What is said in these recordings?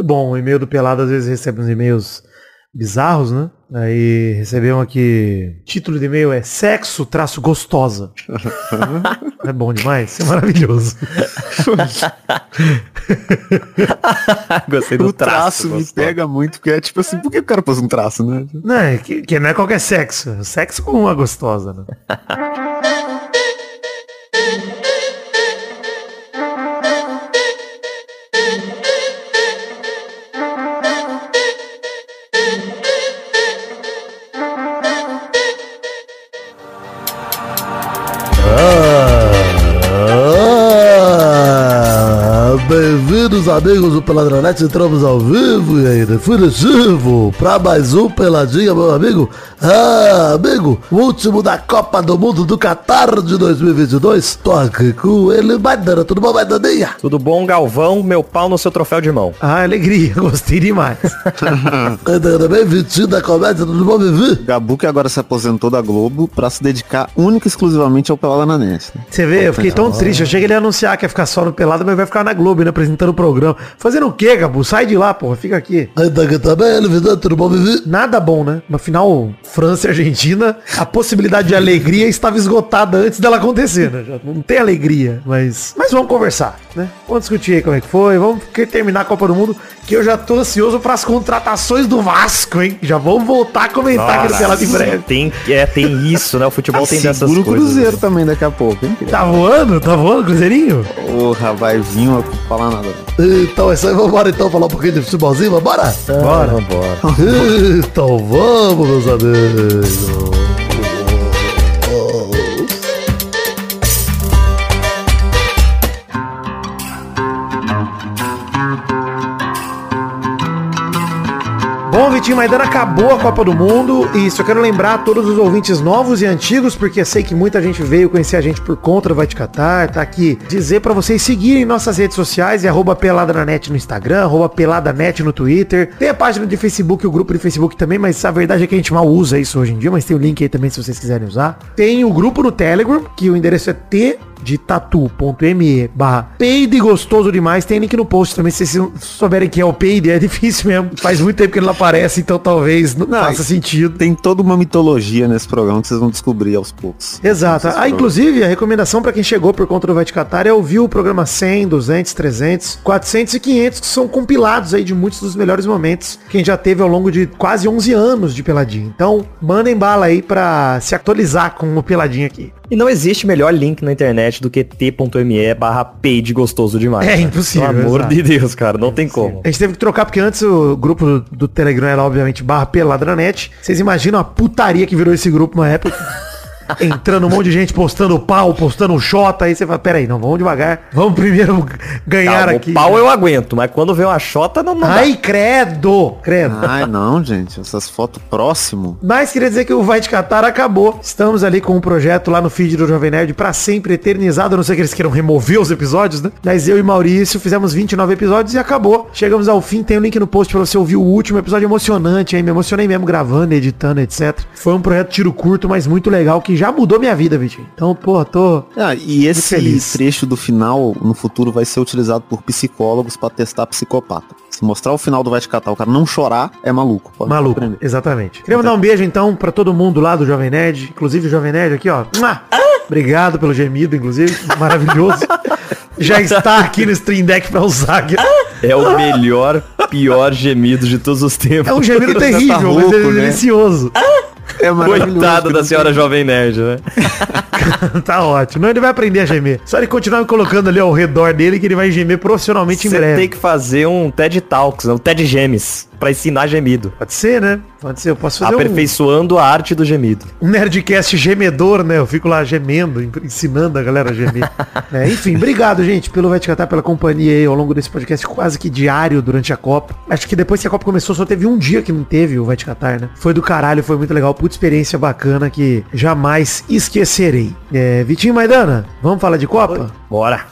Muito bom. O e-mail do Pelado às vezes recebe uns e-mails bizarros, né? Aí recebemos aqui. Título de e-mail é Sexo traço gostosa. é bom demais? Isso é maravilhoso. Gostei do o traço, me gostou. pega muito, porque é tipo assim, por que o cara pôs um traço, né? Não, é que, que não é qualquer sexo. é Sexo com uma gostosa, né? Bem-vindos amigos do Peladronete, entramos ao vivo e aí, definitivo, pra mais um Peladinha, meu amigo. Ah, amigo, o último da Copa do Mundo do Qatar de 2022. Tô aqui com ele, Maidana, tudo bom, Maidaninha? Tudo bom, Galvão? Meu pau no seu troféu de mão. Ah, alegria. Gostei demais. Maidana, bem-vindo da comédia, tudo bom, Vivi? Gabu que agora se aposentou da Globo pra se dedicar única e exclusivamente ao Pelada na Net. né? Você vê, eu fiquei tão triste. Eu achei que ele ia anunciar que ia ficar só no pelado, mas vai ficar na Globo, né? Apresentando o programa. Fazendo o quê, Gabu? Sai de lá, porra. Fica aqui. Vivi? Nada bom, né? Na final, França e Argentina, a possibilidade de alegria estava esgotada antes dela acontecer, né? Já não tem alegria, mas... Mas vamos conversar, né? Vamos discutir aí como é que foi. Vamos que- terminar a Copa do Mundo, que eu já tô ansioso para as contratações do Vasco, hein? Já vamos voltar a comentar no Pelado em breve. Tem, é, tem isso, né? O futebol tem dessas Segura o coisas. Cruzeiro também daqui a pouco, hein? Tá voando? Tá voando, Cruzeirinho? Porra, vai vir, não vou falar nada. Então é isso aí, vambora então falar um pouquinho de futebolzinho, vambora? Bora, vambora. Então vamos, meus amigos. Bom, Vitinho Maidana acabou a Copa do Mundo e só quero lembrar a todos os ouvintes novos e antigos, porque sei que muita gente veio conhecer a gente por conta do Vai Te Catar, tá aqui, dizer pra vocês seguirem nossas redes sociais, é arroba peladanet no Instagram, arroba peladanet no Twitter, tem a página de Facebook, o grupo de Facebook também, mas a verdade é que a gente mal usa isso hoje em dia, mas tem o link aí também se vocês quiserem usar. Tem o grupo no Telegram, que o endereço é T de tatu.me barra peide gostoso demais. Tem link no post também, se vocês souberem quem é o peide, é difícil mesmo. Faz muito tempo que ele não aparece, então talvez não, Não, faça sentido. Tem toda uma mitologia nesse programa que vocês vão descobrir aos poucos. Exato. Ah, inclusive, a recomendação pra quem chegou por conta do Vai Te Catar é ouvir o programa 100, 200, 300, 400 e 500, que são compilados aí de muitos dos melhores momentos que a gente já teve ao longo de quase 11 anos de Peladinho. Então, mandem bala aí pra se atualizar com o Peladinho aqui. E não existe melhor link na internet do que t.me barra page gostoso demais. É cara. impossível, Pelo amor exato. de Deus, cara. Não tem como. A gente teve que trocar porque antes o grupo do, do Telegram era obviamente barra peladranet. Vocês imaginam a putaria que virou esse grupo uma época? Entrando um monte de gente postando pau, postando xota, aí você fala, pera aí, não, vamos devagar. Vamos primeiro ganhar Calma, aqui. o pau eu aguento, mas quando vem uma chota, não, não dá. Ai, credo, credo. Ai, não, gente. Essas fotos próximo. Mas queria dizer que o Vai Te Catar acabou. Estamos ali com um projeto lá no feed do Jovem Nerd pra sempre eternizado. A não sei que eles queiram remover os episódios, né? Mas eu e Maurício fizemos 29 episódios e acabou. Chegamos ao fim. Tem o link no post pra você ouvir o último episódio emocionante, hein? Me emocionei mesmo gravando, editando, etc. Foi um projeto tiro curto, mas muito legal, que já mudou minha vida, Vitinho. Então, pô, tô... Ah, e esse feliz. trecho do final, no futuro, vai ser utilizado por psicólogos pra testar psicopata. Se mostrar o final do Vai Te Catar, o cara não chorar, é maluco. Pode Maluco, aprender. exatamente. Queria mandar um beijo então pra todo mundo lá do Jovem Nerd, inclusive o Jovem Nerd aqui, ó. Obrigado pelo gemido, inclusive, maravilhoso. Já está aqui no Stream Deck pra usar. aqui. É o melhor, pior gemido de todos os tempos. É um gemido tá terrível, mas rouco, é né? delicioso. É. Coitada da não senhora Jovem Nerd, né? tá ótimo. Não, ele vai aprender a gemer. Só ele continuar me colocando ali ao redor dele que ele vai gemer profissionalmente em Você breve. tem que fazer um TED Talks, um TED Gemes, pra ensinar gemido. Pode ser, né? Pode ser. Eu posso fazer um, Aperfeiçoando a arte do gemido. um Nerdcast gemedor, né? Eu fico lá gemendo, ensinando a galera a gemer. É, enfim, obrigado, gente, pelo Vai Te Catar, pela companhia aí ao longo desse podcast quase que diário durante a Copa. Acho que depois que a Copa começou, só teve um dia que não teve o Vai Te Catar, né? Foi do caralho, foi muito legal. Puta experiência bacana que jamais esquecerei. É, Vitinho Maidana, vamos falar de Copa? Bora.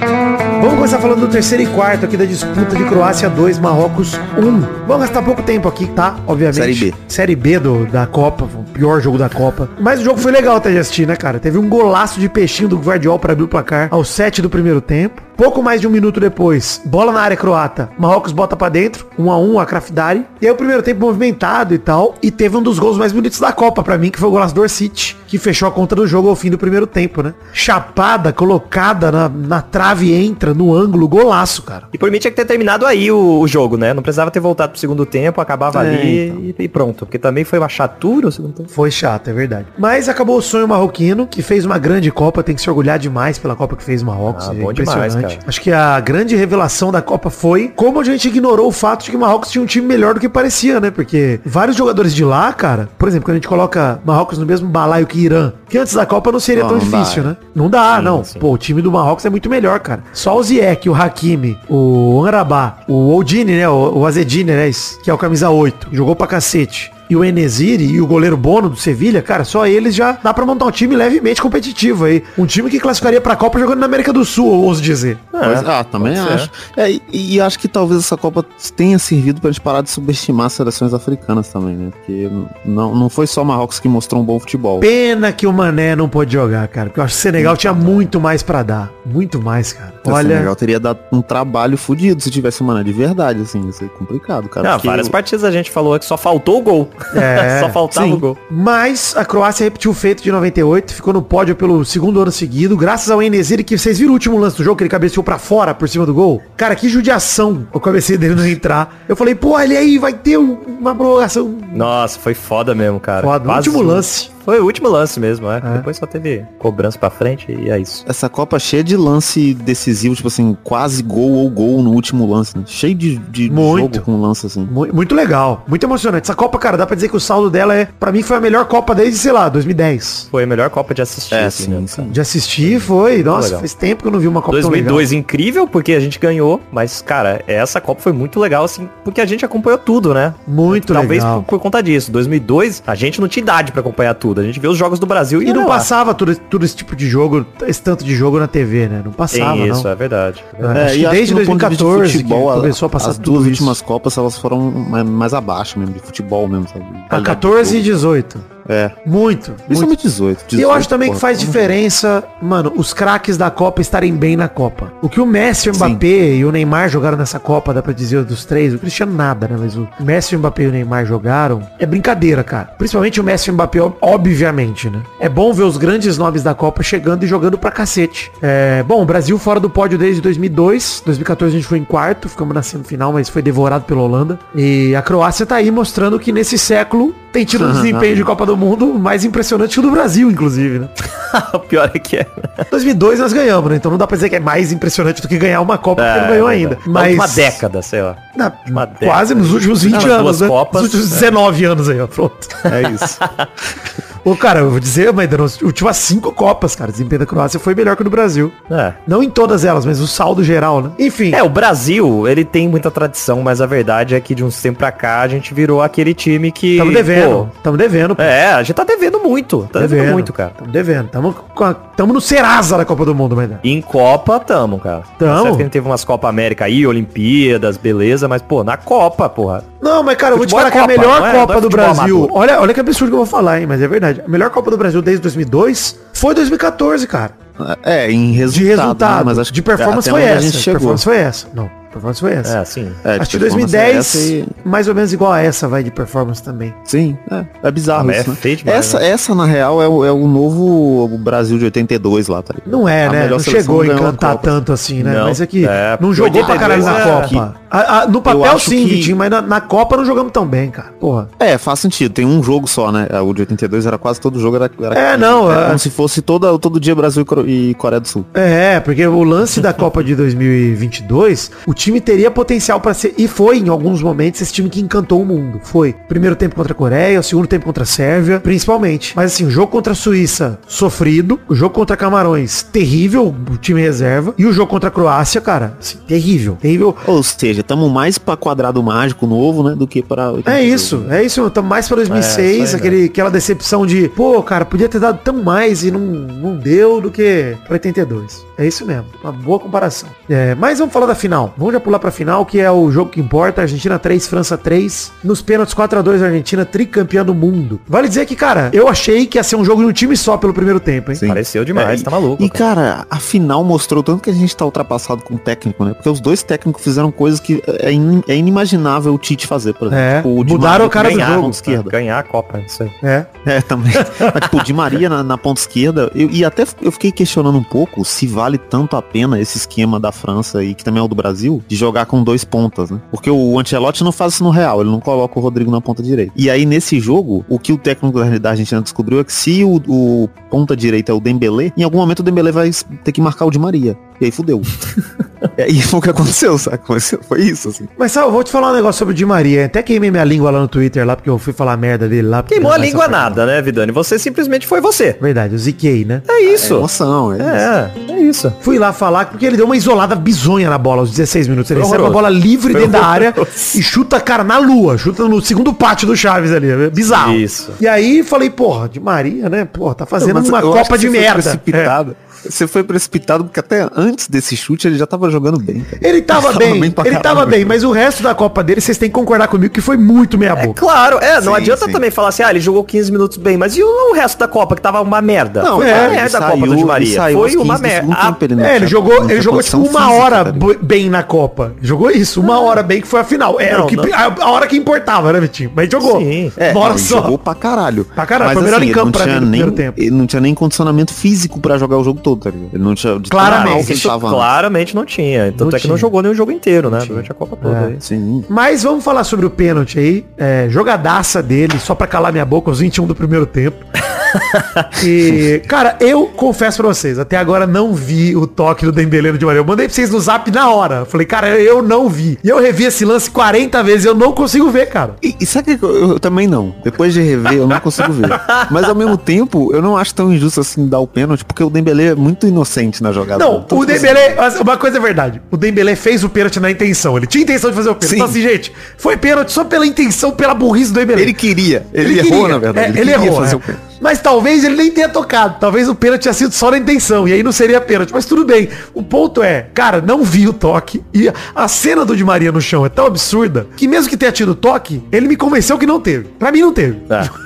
Vamos começar falando do terceiro e quarto aqui da disputa de Croácia 2, Marrocos 1. Vamos gastar pouco tempo aqui, tá? Obviamente. Série B. Série B do, da Copa, o pior jogo da Copa. Mas o jogo foi legal até de assistir, né, cara? Teve um golaço de peixinho do Guardiol para abrir o placar aos 7 do primeiro tempo. Pouco mais de um minuto depois, bola na área croata. Marrocos bota pra dentro, 1 a 1 a Krafdari. E aí o primeiro tempo movimentado e tal. E teve um dos gols mais bonitos da Copa pra mim, que foi o golaço do Orsic, que fechou a conta do jogo ao fim do primeiro tempo, né? Chapada, colocada na, na trave, entra no ângulo, golaço, cara. E por mim tinha que ter terminado aí o, o jogo, né? Não precisava ter voltado pro segundo tempo, acabava É, ali então. e, e pronto. Porque também foi uma chatura o segundo tempo. Foi chato, é verdade. Mas acabou o sonho marroquino, que fez uma grande Copa, tem que se orgulhar demais pela Copa que fez o Marrocos. Ah, é bom demais, cara. Acho que a grande revelação da Copa foi como a gente ignorou o fato de que o Marrocos tinha um time melhor do que parecia, né? Porque vários jogadores de lá, cara, por exemplo, quando a gente coloca Marrocos no mesmo balaio que Irã, que antes da Copa não seria Não, tão não dá, difícil, é. né? Não dá, Sim, não. sim. Pô, o time do Marrocos é muito melhor, cara. Só o Ziyech, o Hakimi, o Anrabá, o Oldini, né? O, Azedine, né? Que é o camisa 8. Jogou pra cacete. E o Enesiri e o goleiro Bono do Sevilha, cara, só eles já dá pra montar um time levemente competitivo aí. Um time que classificaria pra Copa jogando na América do Sul, eu ouso dizer. Pois- ah, também acho. É, e, e acho que talvez essa Copa tenha servido pra gente parar de subestimar as seleções africanas também, né? Porque não, não foi só Marrocos que mostrou um bom futebol. Pena que o Mané não pôde jogar, cara. Porque eu acho que o Senegal tinha muito mais pra dar. Muito mais, cara. O Olha. Senegal teria dado um trabalho fudido se tivesse uma de verdade, assim, ia ser complicado, cara. Não, várias o- partidas a gente falou que só faltou o gol. É, só faltava sim. o gol. Mas a Croácia repetiu o feito de 98, ficou no pódio pelo segundo ano seguido, graças ao Enesiri, que vocês viram o último lance do jogo, que ele cabeceou pra fora, por cima do gol? Cara, que judiação o cabeceio dele não entrar. Eu falei, pô, ele aí vai ter um- uma prorrogação Nossa, foi foda mesmo, cara. foda. Último lance. Foi o último lance mesmo, é. É. Depois só teve cobrança pra frente e é isso. Essa Copa cheia de lance decisivo, tipo assim, quase gol ou gol no último lance, né? Cheio de, de Muito. jogo com lance assim. Mu- Muito legal, muito emocionante. Essa Copa, cara, dá pra dizer que o saldo dela é, pra mim, foi a melhor Copa desde, sei lá, 2010. Foi a melhor Copa de assistir, É, assim, sim, né, sim. De assistir foi, nossa, legal. faz tempo que eu não vi uma Copa tão legal. 2002 incrível, porque a gente ganhou, mas, cara, essa Copa foi muito legal, assim, porque a gente acompanhou tudo, né? Muito Talvez legal. por, por conta disso. 2002, a gente não tinha idade pra acompanhar tudo. A gente vê os jogos do Brasil e, E não lá. passava tudo, tudo esse tipo de jogo, esse tanto de jogo na TV, né? Não passava, Tem isso, não. é verdade. É, É, acho e que acho desde que no ponto de vista de 2014 futebol, que começou a passar as tudo duas isso. últimas Copas elas foram mais abaixo mesmo, de futebol mesmo, sabe? A Qualidade 14 e de jogo. 18. É. Muito. muito. Principalmente 18. E eu 18, acho também que faz diferença, mano, os craques da Copa estarem bem na Copa. O que o Messi, o Sim. Mbappé e o Neymar jogaram nessa Copa, dá pra dizer dos três, o Cristiano nada, né? Mas o Messi, o Mbappé e o Neymar jogaram, é brincadeira, cara. Principalmente o Messi e o Mbappé, ob- obviamente, né? É bom ver os grandes nomes da Copa chegando e jogando pra cacete. É, bom, o Brasil fora do pódio desde 2002, 2014 a gente foi em quarto, ficamos na semifinal, mas foi devorado pela Holanda. E a Croácia tá aí mostrando que nesse século tem tido um desempenho de Copa do Mundo mais impressionante que o do Brasil, inclusive, né? o pior é que é. 2002 nós ganhamos, né? Então não dá pra dizer que é mais impressionante do que ganhar uma Copa, porque É, não ganhou é ainda. Mas... Uma década, sei lá. Na- Uma quase década. nos últimos 20 Nas anos, duas né? Copas, Nos últimos é. 19 anos aí, ó. Pronto. É isso. Ô, cara, eu vou dizer, mas nas últimas cinco Copas, cara, o desempenho da Croácia foi melhor que o do Brasil. É. Não em todas elas, mas o saldo geral, né? Enfim. É, o Brasil, ele tem muita tradição, mas a verdade é que de uns tempos pra cá a gente virou aquele time que. Tamo devendo. pô, Tamo devendo. pô. é, a gente tá devendo muito. Tá devendo, muito, cara. Tamo devendo. Tamo, a- tamo no Serasa da Copa do Mundo, mas Em Copa, tamo, cara. Tamo. Certo que a gente teve umas Copa América aí, Olimpíadas, beleza, mas, pô, na Copa, porra. Não, mas cara, eu vou te Futebol falar é que a Copa, melhor não é- Copa é do Brasil. amador. Olha, olha que absurdo que eu vou falar, hein, mas é verdade. A melhor Copa do Brasil desde 2002 foi 2014, cara. É, em resultado. De resultado. né? Mas acho de que performance até foi essa. A gente De chegou. performance foi essa. Não, performance foi essa. É, assim. É, de Acho que performance 2010, é e- mais ou menos igual a essa, vai, de performance também. Sim, é, é bizarro Ah, mas isso, é né? demais, essa, né? essa, na real, é o, é o novo Brasil de 82 lá, tá ligado? Não é, A né? Não chegou a encantar Copa. tanto assim, né? Não, mas é que é, não jogou pra 82 caralho na Copa. A- a- no papel sim, que- Vitinho, mas na, na Copa não jogamos tão bem, cara. Porra. É, faz sentido. Tem um jogo só, né? O de 82 era quase todo jogo. Era, era É, não, Era é- como se fosse todo, todo dia Brasil e e Coreia do Sul. É, porque o lance da Copa de 2022, o time time teria potencial pra ser, e foi em alguns momentos esse time que encantou o mundo. Foi. Primeiro tempo contra a Coreia, o segundo tempo contra a Sérvia, principalmente. Mas assim, o jogo contra a Suíça, sofrido. O jogo contra Camarões, terrível, o time reserva. E o jogo contra a Croácia, cara, assim, terrível. Terrível. Ou seja, estamos mais pra quadrado mágico novo, né, do que para... É isso, é isso. Estamos mais pra 2006, É, aquele, aquela decepção de, pô, cara, podia ter dado tão mais e não, não deu do que pra 82. É isso mesmo, uma boa comparação. É, mas vamos falar da final. Vamos já pular pra final, que é o jogo que importa. Argentina 3, França 3. Nos pênaltis 4x2, Argentina tricampeã do mundo. Vale dizer que, cara, eu achei que ia ser um jogo de um time só pelo primeiro tempo, hein? Sim. Pareceu demais, É, tá maluco. E, cara. cara, a final mostrou tanto que a gente tá ultrapassado com o técnico, né? Porque os dois técnicos fizeram coisas que é, in- é inimaginável o Tite fazer, por exemplo. É, Tipo, o mudaram Maria o cara do ganhar jogo. na ponta esquerda. Ganhar a Copa, isso aí. É. É, também. Mas, tipo, o Di Maria na, na ponta esquerda, eu- e até eu fiquei questionando um pouco se vale tanto a pena esse esquema da França e que também é o do Brasil, de jogar com dois pontas, né? Porque o Ancelotti não faz isso no Real, ele não coloca o Rodrigo na ponta direita. E aí, nesse jogo, o que o técnico da Argentina descobriu é que se o, o ponta direita é o Dembélé, em algum momento o Dembélé vai ter que marcar o Di Maria. E aí fudeu. É, e foi o que aconteceu, sabe? Foi isso, assim. Mas sabe, eu vou te falar um negócio sobre o Di Maria. Até queimei minha língua lá no Twitter, lá, porque eu fui falar merda dele lá. Queimou a vai língua nada, né, Vidani? Você simplesmente foi você. Verdade, eu ziquei, né? É isso. Emoção, é, isso. É, é isso. Fui lá falar porque ele deu uma isolada bizonha na bola aos 16 minutos. Ele recebe a bola livre Foi dentro da área e chuta, cara, na lua. Chuta no segundo pátio do Chaves ali. É Bizarro. Isso. E aí falei, porra, de Maria, né? Porra, tá fazendo uma Copa de merda. É. Você foi precipitado porque até antes desse chute ele já tava jogando bem. cara. Ele tava Tava bem, bem ele tava bem, mas o resto da Copa dele, vocês têm que concordar comigo que foi muito meia É boca. claro, é, não Sim, adianta sim. também falar assim, ah, ele jogou 15 minutos bem, mas e o, o resto da Copa que tava uma merda? Não, foi é, uma merda a saiu- Copa do Di Maria. Foi uma 15 do segundo merda. tempo, ele não É, ele jogou, não ele jogou tipo uma física, hora bem na Copa. Jogou isso, uma hora bem que foi a final. Era Não, o que, não. A, a hora que importava, né, Vitinho? Mas jogou. Sim. É, ele só. jogou pra caralho. Pra caralho, Mas, foi o melhor em ele campo não pra tinha mim no nem, primeiro tempo. Ele não tinha nem condicionamento físico pra jogar o jogo todo, tá ligado? Ele não tinha... Claramente. Isso tava. claramente não tinha. Tanto Não é que não jogou nem o jogo inteiro, né? Durante a Copa toda. É. aí. Sim. Mas vamos falar sobre o pênalti aí. É, jogadaça dele, só pra calar minha boca, aos 21 do primeiro tempo. e, cara, eu confesso pra vocês, até agora não vi o toque do Dembélé no Di Maria. Eu mandei pra vocês no zap na hora. Falei, cara, eu não vi. E eu revi esse lance 40 vezes e eu não consigo ver, cara. E, e sabe o que eu, eu também não? Depois de rever, eu não consigo ver. Mas ao mesmo tempo, eu não acho tão injusto assim dar o pênalti, porque o Dembélé é muito inocente na jogada. Não, Então, o tipo assim, Dembélé, uma coisa é verdade. O Dembélé fez o pênalti na intenção. Ele tinha intenção de fazer o pênalti. Sim. Então assim, gente, foi pênalti só pela intenção, pela burrice do Dembélé. Ele queria. Ele, errou, queria. na verdade. É, ele queria errou, fazer é. o pênalti. Mas talvez ele nem tenha tocado. Talvez o pênalti tenha sido só na intenção. E aí não seria pênalti. Mas tudo bem. O ponto é, cara, não vi o toque. E a cena do Di Maria no chão é tão absurda que mesmo que tenha tido toque, ele me convenceu que não teve. Pra mim não teve. É.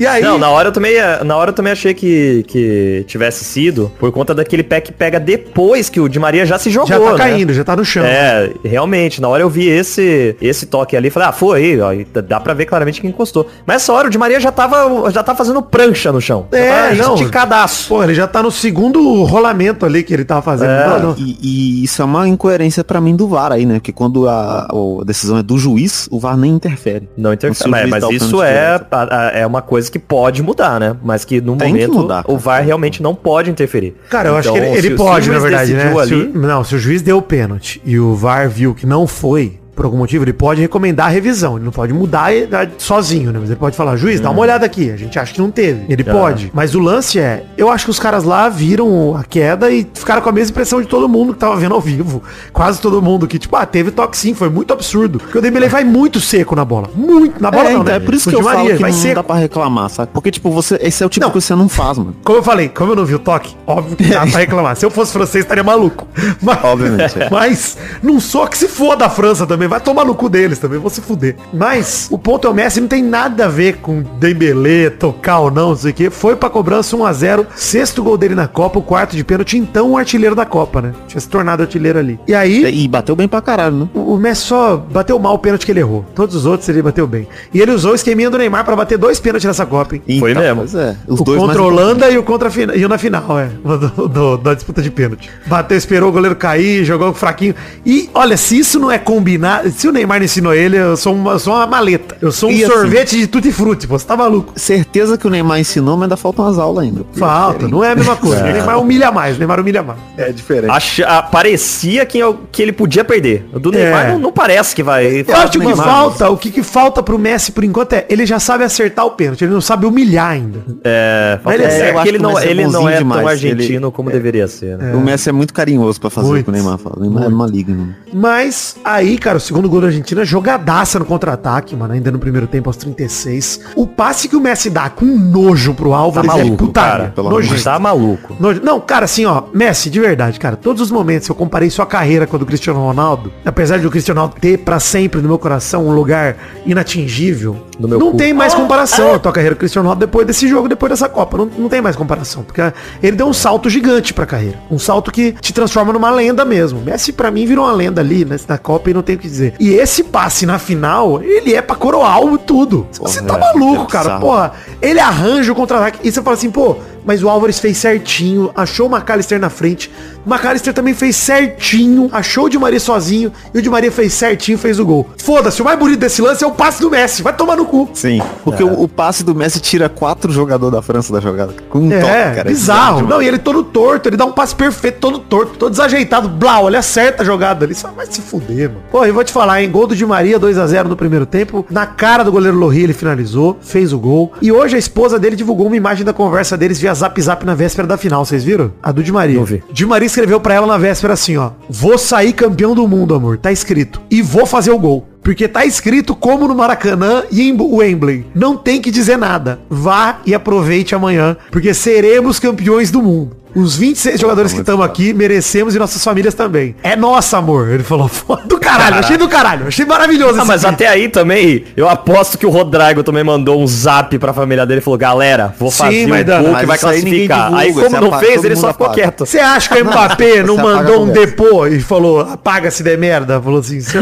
E aí. Não, na hora eu também, na hora eu também achei que, que tivesse sido por conta daquele pé que pega depois que o Di Maria já se jogou, já tá né? caindo, já tá no chão. É, realmente, na hora eu vi esse esse toque ali, falei, ah, foi, ó, dá pra ver claramente que encostou. Mas essa hora o Di Maria já tava, já tá fazendo prancha no chão. É, já tá não. esticadaço. Pô, ele já tá no segundo rolamento ali que ele tava fazendo. É. Não, não. E, e isso é uma incoerência pra mim do VAR aí, né? Porque quando a, a decisão é do juiz, o VAR nem interfere. Não Então, interfere. se o Mas, mas isso é, direto. a- a- é uma coisa que pode mudar, né? Mas que no Tem que momento mudar, o. VAR realmente não pode interferir. Cara, eu acho que Então, ele, ele se- se pode, na verdade, né? decidiu Se ali- o- não, se o juiz deu o pênalti e o VAR viu que não foi, por algum motivo, ele pode recomendar a revisão. Ele não pode mudar sozinho, né? Mas ele pode falar, juiz, dá uma olhada aqui. A gente acha que não teve. Ele Ah. pode. Mas o lance é, eu acho que os caras lá viram a queda e ficaram com a mesma impressão de todo mundo que tava vendo ao vivo. Quase todo mundo que, tipo, ah, teve toque sim, foi muito absurdo. Porque o Dembele vai muito seco na bola. Muito. Na bola é, não, então, né? é por isso que eu Di falo Maria, que vai não seco. dá pra reclamar, sabe? Porque, tipo, você, esse é o tipo Não. que você não faz, mano. Como eu falei, como eu não vi o toque, óbvio que dá pra reclamar. Se eu fosse francês, estaria maluco. Mas, Obviamente, é. Mas não sou que se foda a França também. Vai tomar no cu deles também, vou se fuder. Mas o ponto é o Messi não tem nada a ver com Dembélé, tocar ou não, não sei o que. Foi pra cobrança 1x0. Sexto gol dele na Copa, o quarto de pênalti. Então o artilheiro da Copa, né? Tinha se tornado artilheiro ali. E aí... E bateu bem pra caralho, né? O Messi só bateu mal o pênalti que ele errou. Todos os outros ele bateu bem. E ele usou o esqueminha do Neymar pra bater dois pênaltis nessa Copa, hein? Foi mesmo. Pois é. Os o dois contra mais Holanda e o contra e o na final, é. do- do- da disputa de pênalti. Bateu, esperou o goleiro cair, jogou fraquinho. E, olha, se isso não é combinar nada. Se o Neymar não ensinou ele, eu sou uma, eu sou uma maleta. Eu sou um E assim- sorvete de tutti frutti, pô. Você tá maluco? Certeza que o Neymar ensinou, mas ainda faltam umas aulas ainda. Falta, não é a mesma coisa. O Neymar humilha mais, o Neymar humilha mais. É diferente. Acha, ah, parecia que, eu- que ele podia perder. O do Neymar É. não, não parece que vai. Eu acho que o que falta, o que, que falta pro Messi por enquanto é, ele já sabe acertar o pênalti, ele não sabe humilhar ainda. É, falta- Ele é- é eu acho que ele não, é ele não é tão demais. argentino Ele- como deveria ser, né? O Messi é muito carinhoso pra fazer Muito. o que o Neymar fala. O Neymar é maligno. Mas aí, cara, o segundo gol da Argentina, jogadaça no contra-ataque, mano, ainda no primeiro tempo, aos 36. O passe que o Messi dá com nojo pro Tá Álvares é maluco, putaria. cara. pelo amor de Nojento. Tá maluco. Nojo- Não, cara, assim, ó, Messi, de verdade, cara, todos os momentos eu comparei sua carreira com a do Cristiano Ronaldo, apesar de o Cristiano Ronaldo ter pra sempre no meu coração um lugar inatingível, No meu não cu. tem mais comparação a tua carreira com o Cristiano Ronaldo depois desse jogo, depois dessa Copa, não, não tem mais comparação, porque ele deu um salto gigante pra carreira, um salto que te transforma numa lenda mesmo. Messi pra mim virou uma lenda ali né, na Copa e não tem o que dizer. E esse passe na final, ele é pra coroar o tudo. Você tá é, maluco, é cara, porra. Ele arranja o contra-ataque e você fala assim, pô, mas o Álvares fez certinho, achou o McAllister na frente. O McAllister também fez certinho, achou o Di Maria sozinho e o Di Maria fez certinho, fez o gol. Foda-se, o mais bonito desse lance é o passe do Messi. Vai tomar no cu. Sim. Porque o, o passe do Messi tira quatro jogadores da França da jogada. Com um É, toque, cara. bizarro. demais. Não, e ele todo torto, ele dá um passe perfeito, todo torto, todo desajeitado. Blau, ele acerta a jogada ali. Só vai se fuder, mano. Pô, eu vou te falar, hein? Gol do Di Maria, 2x0 no primeiro tempo. Na cara do goleiro Lohri, ele finalizou, fez o gol. E hoje a esposa dele divulgou uma imagem da conversa deles via Zap Zap na véspera da final. Vocês viram? A do Di Maria. Não vi. Di Maria escreveu pra ela na véspera assim, ó. Vou sair campeão do mundo, amor. Tá escrito. E vou fazer o gol. Porque tá escrito como no Maracanã e em Wembley. Não tem que dizer nada. Vá e aproveite amanhã, porque seremos campeões do mundo. Os 26 jogadores que estamos aqui merecemos e nossas famílias também. É nossa, amor. Ele falou, foda do caralho. Achei do caralho. Achei maravilhoso Ah, mas até aí também, eu aposto que o Rodrigo também mandou um zap pra família dele e falou, galera, vou Sim, fazer Maidana, um gol que vai isso aí classificar. divulga, Aí como não apaga, fez, todo ele só ficou apaga. quieto. Você acha que o Mbappé não mandou um depô e falou, apaga se der merda? Falou assim, se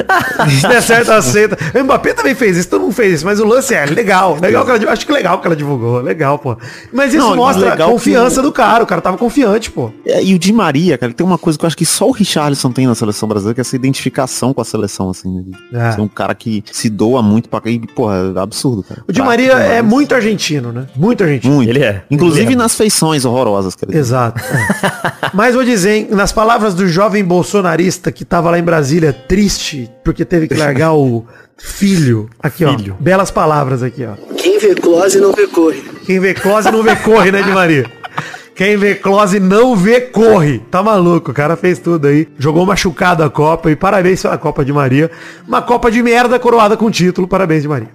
der certo, aceita. O Mbappé também fez isso, todo mundo fez isso, mas o lance é legal. Legal que ela, acho que legal que ela divulgou, legal, pô. Mas isso Não, mostra a confiança que do cara, o cara tava confiante, pô. É, e o Di Maria, cara, ele tem uma coisa que eu acho que só o Richarlison tem na seleção brasileira, que é essa identificação com a seleção, assim, né? É. Ser um cara que se doa muito pra e, porra, é absurdo, cara. O Di Prático Maria é muito argentino, né? Muito argentino. Muito. Ele é. Inclusive Ele é. nas feições horrorosas, cara. Exato. é. Mas vou dizer, hein, nas palavras do jovem bolsonarista que tava lá em Brasília triste porque teve que largar o filho. Aqui, Filho. ó. Belas palavras aqui, ó. Quem vê close não vê corre. Quem vê close não vê corre, né, de Maria? Quem vê close não vê corre. Tá maluco, o cara fez tudo aí. Jogou machucado a Copa e parabéns pela Copa de Maria. Uma Copa de merda coroada com título. Parabéns de Maria.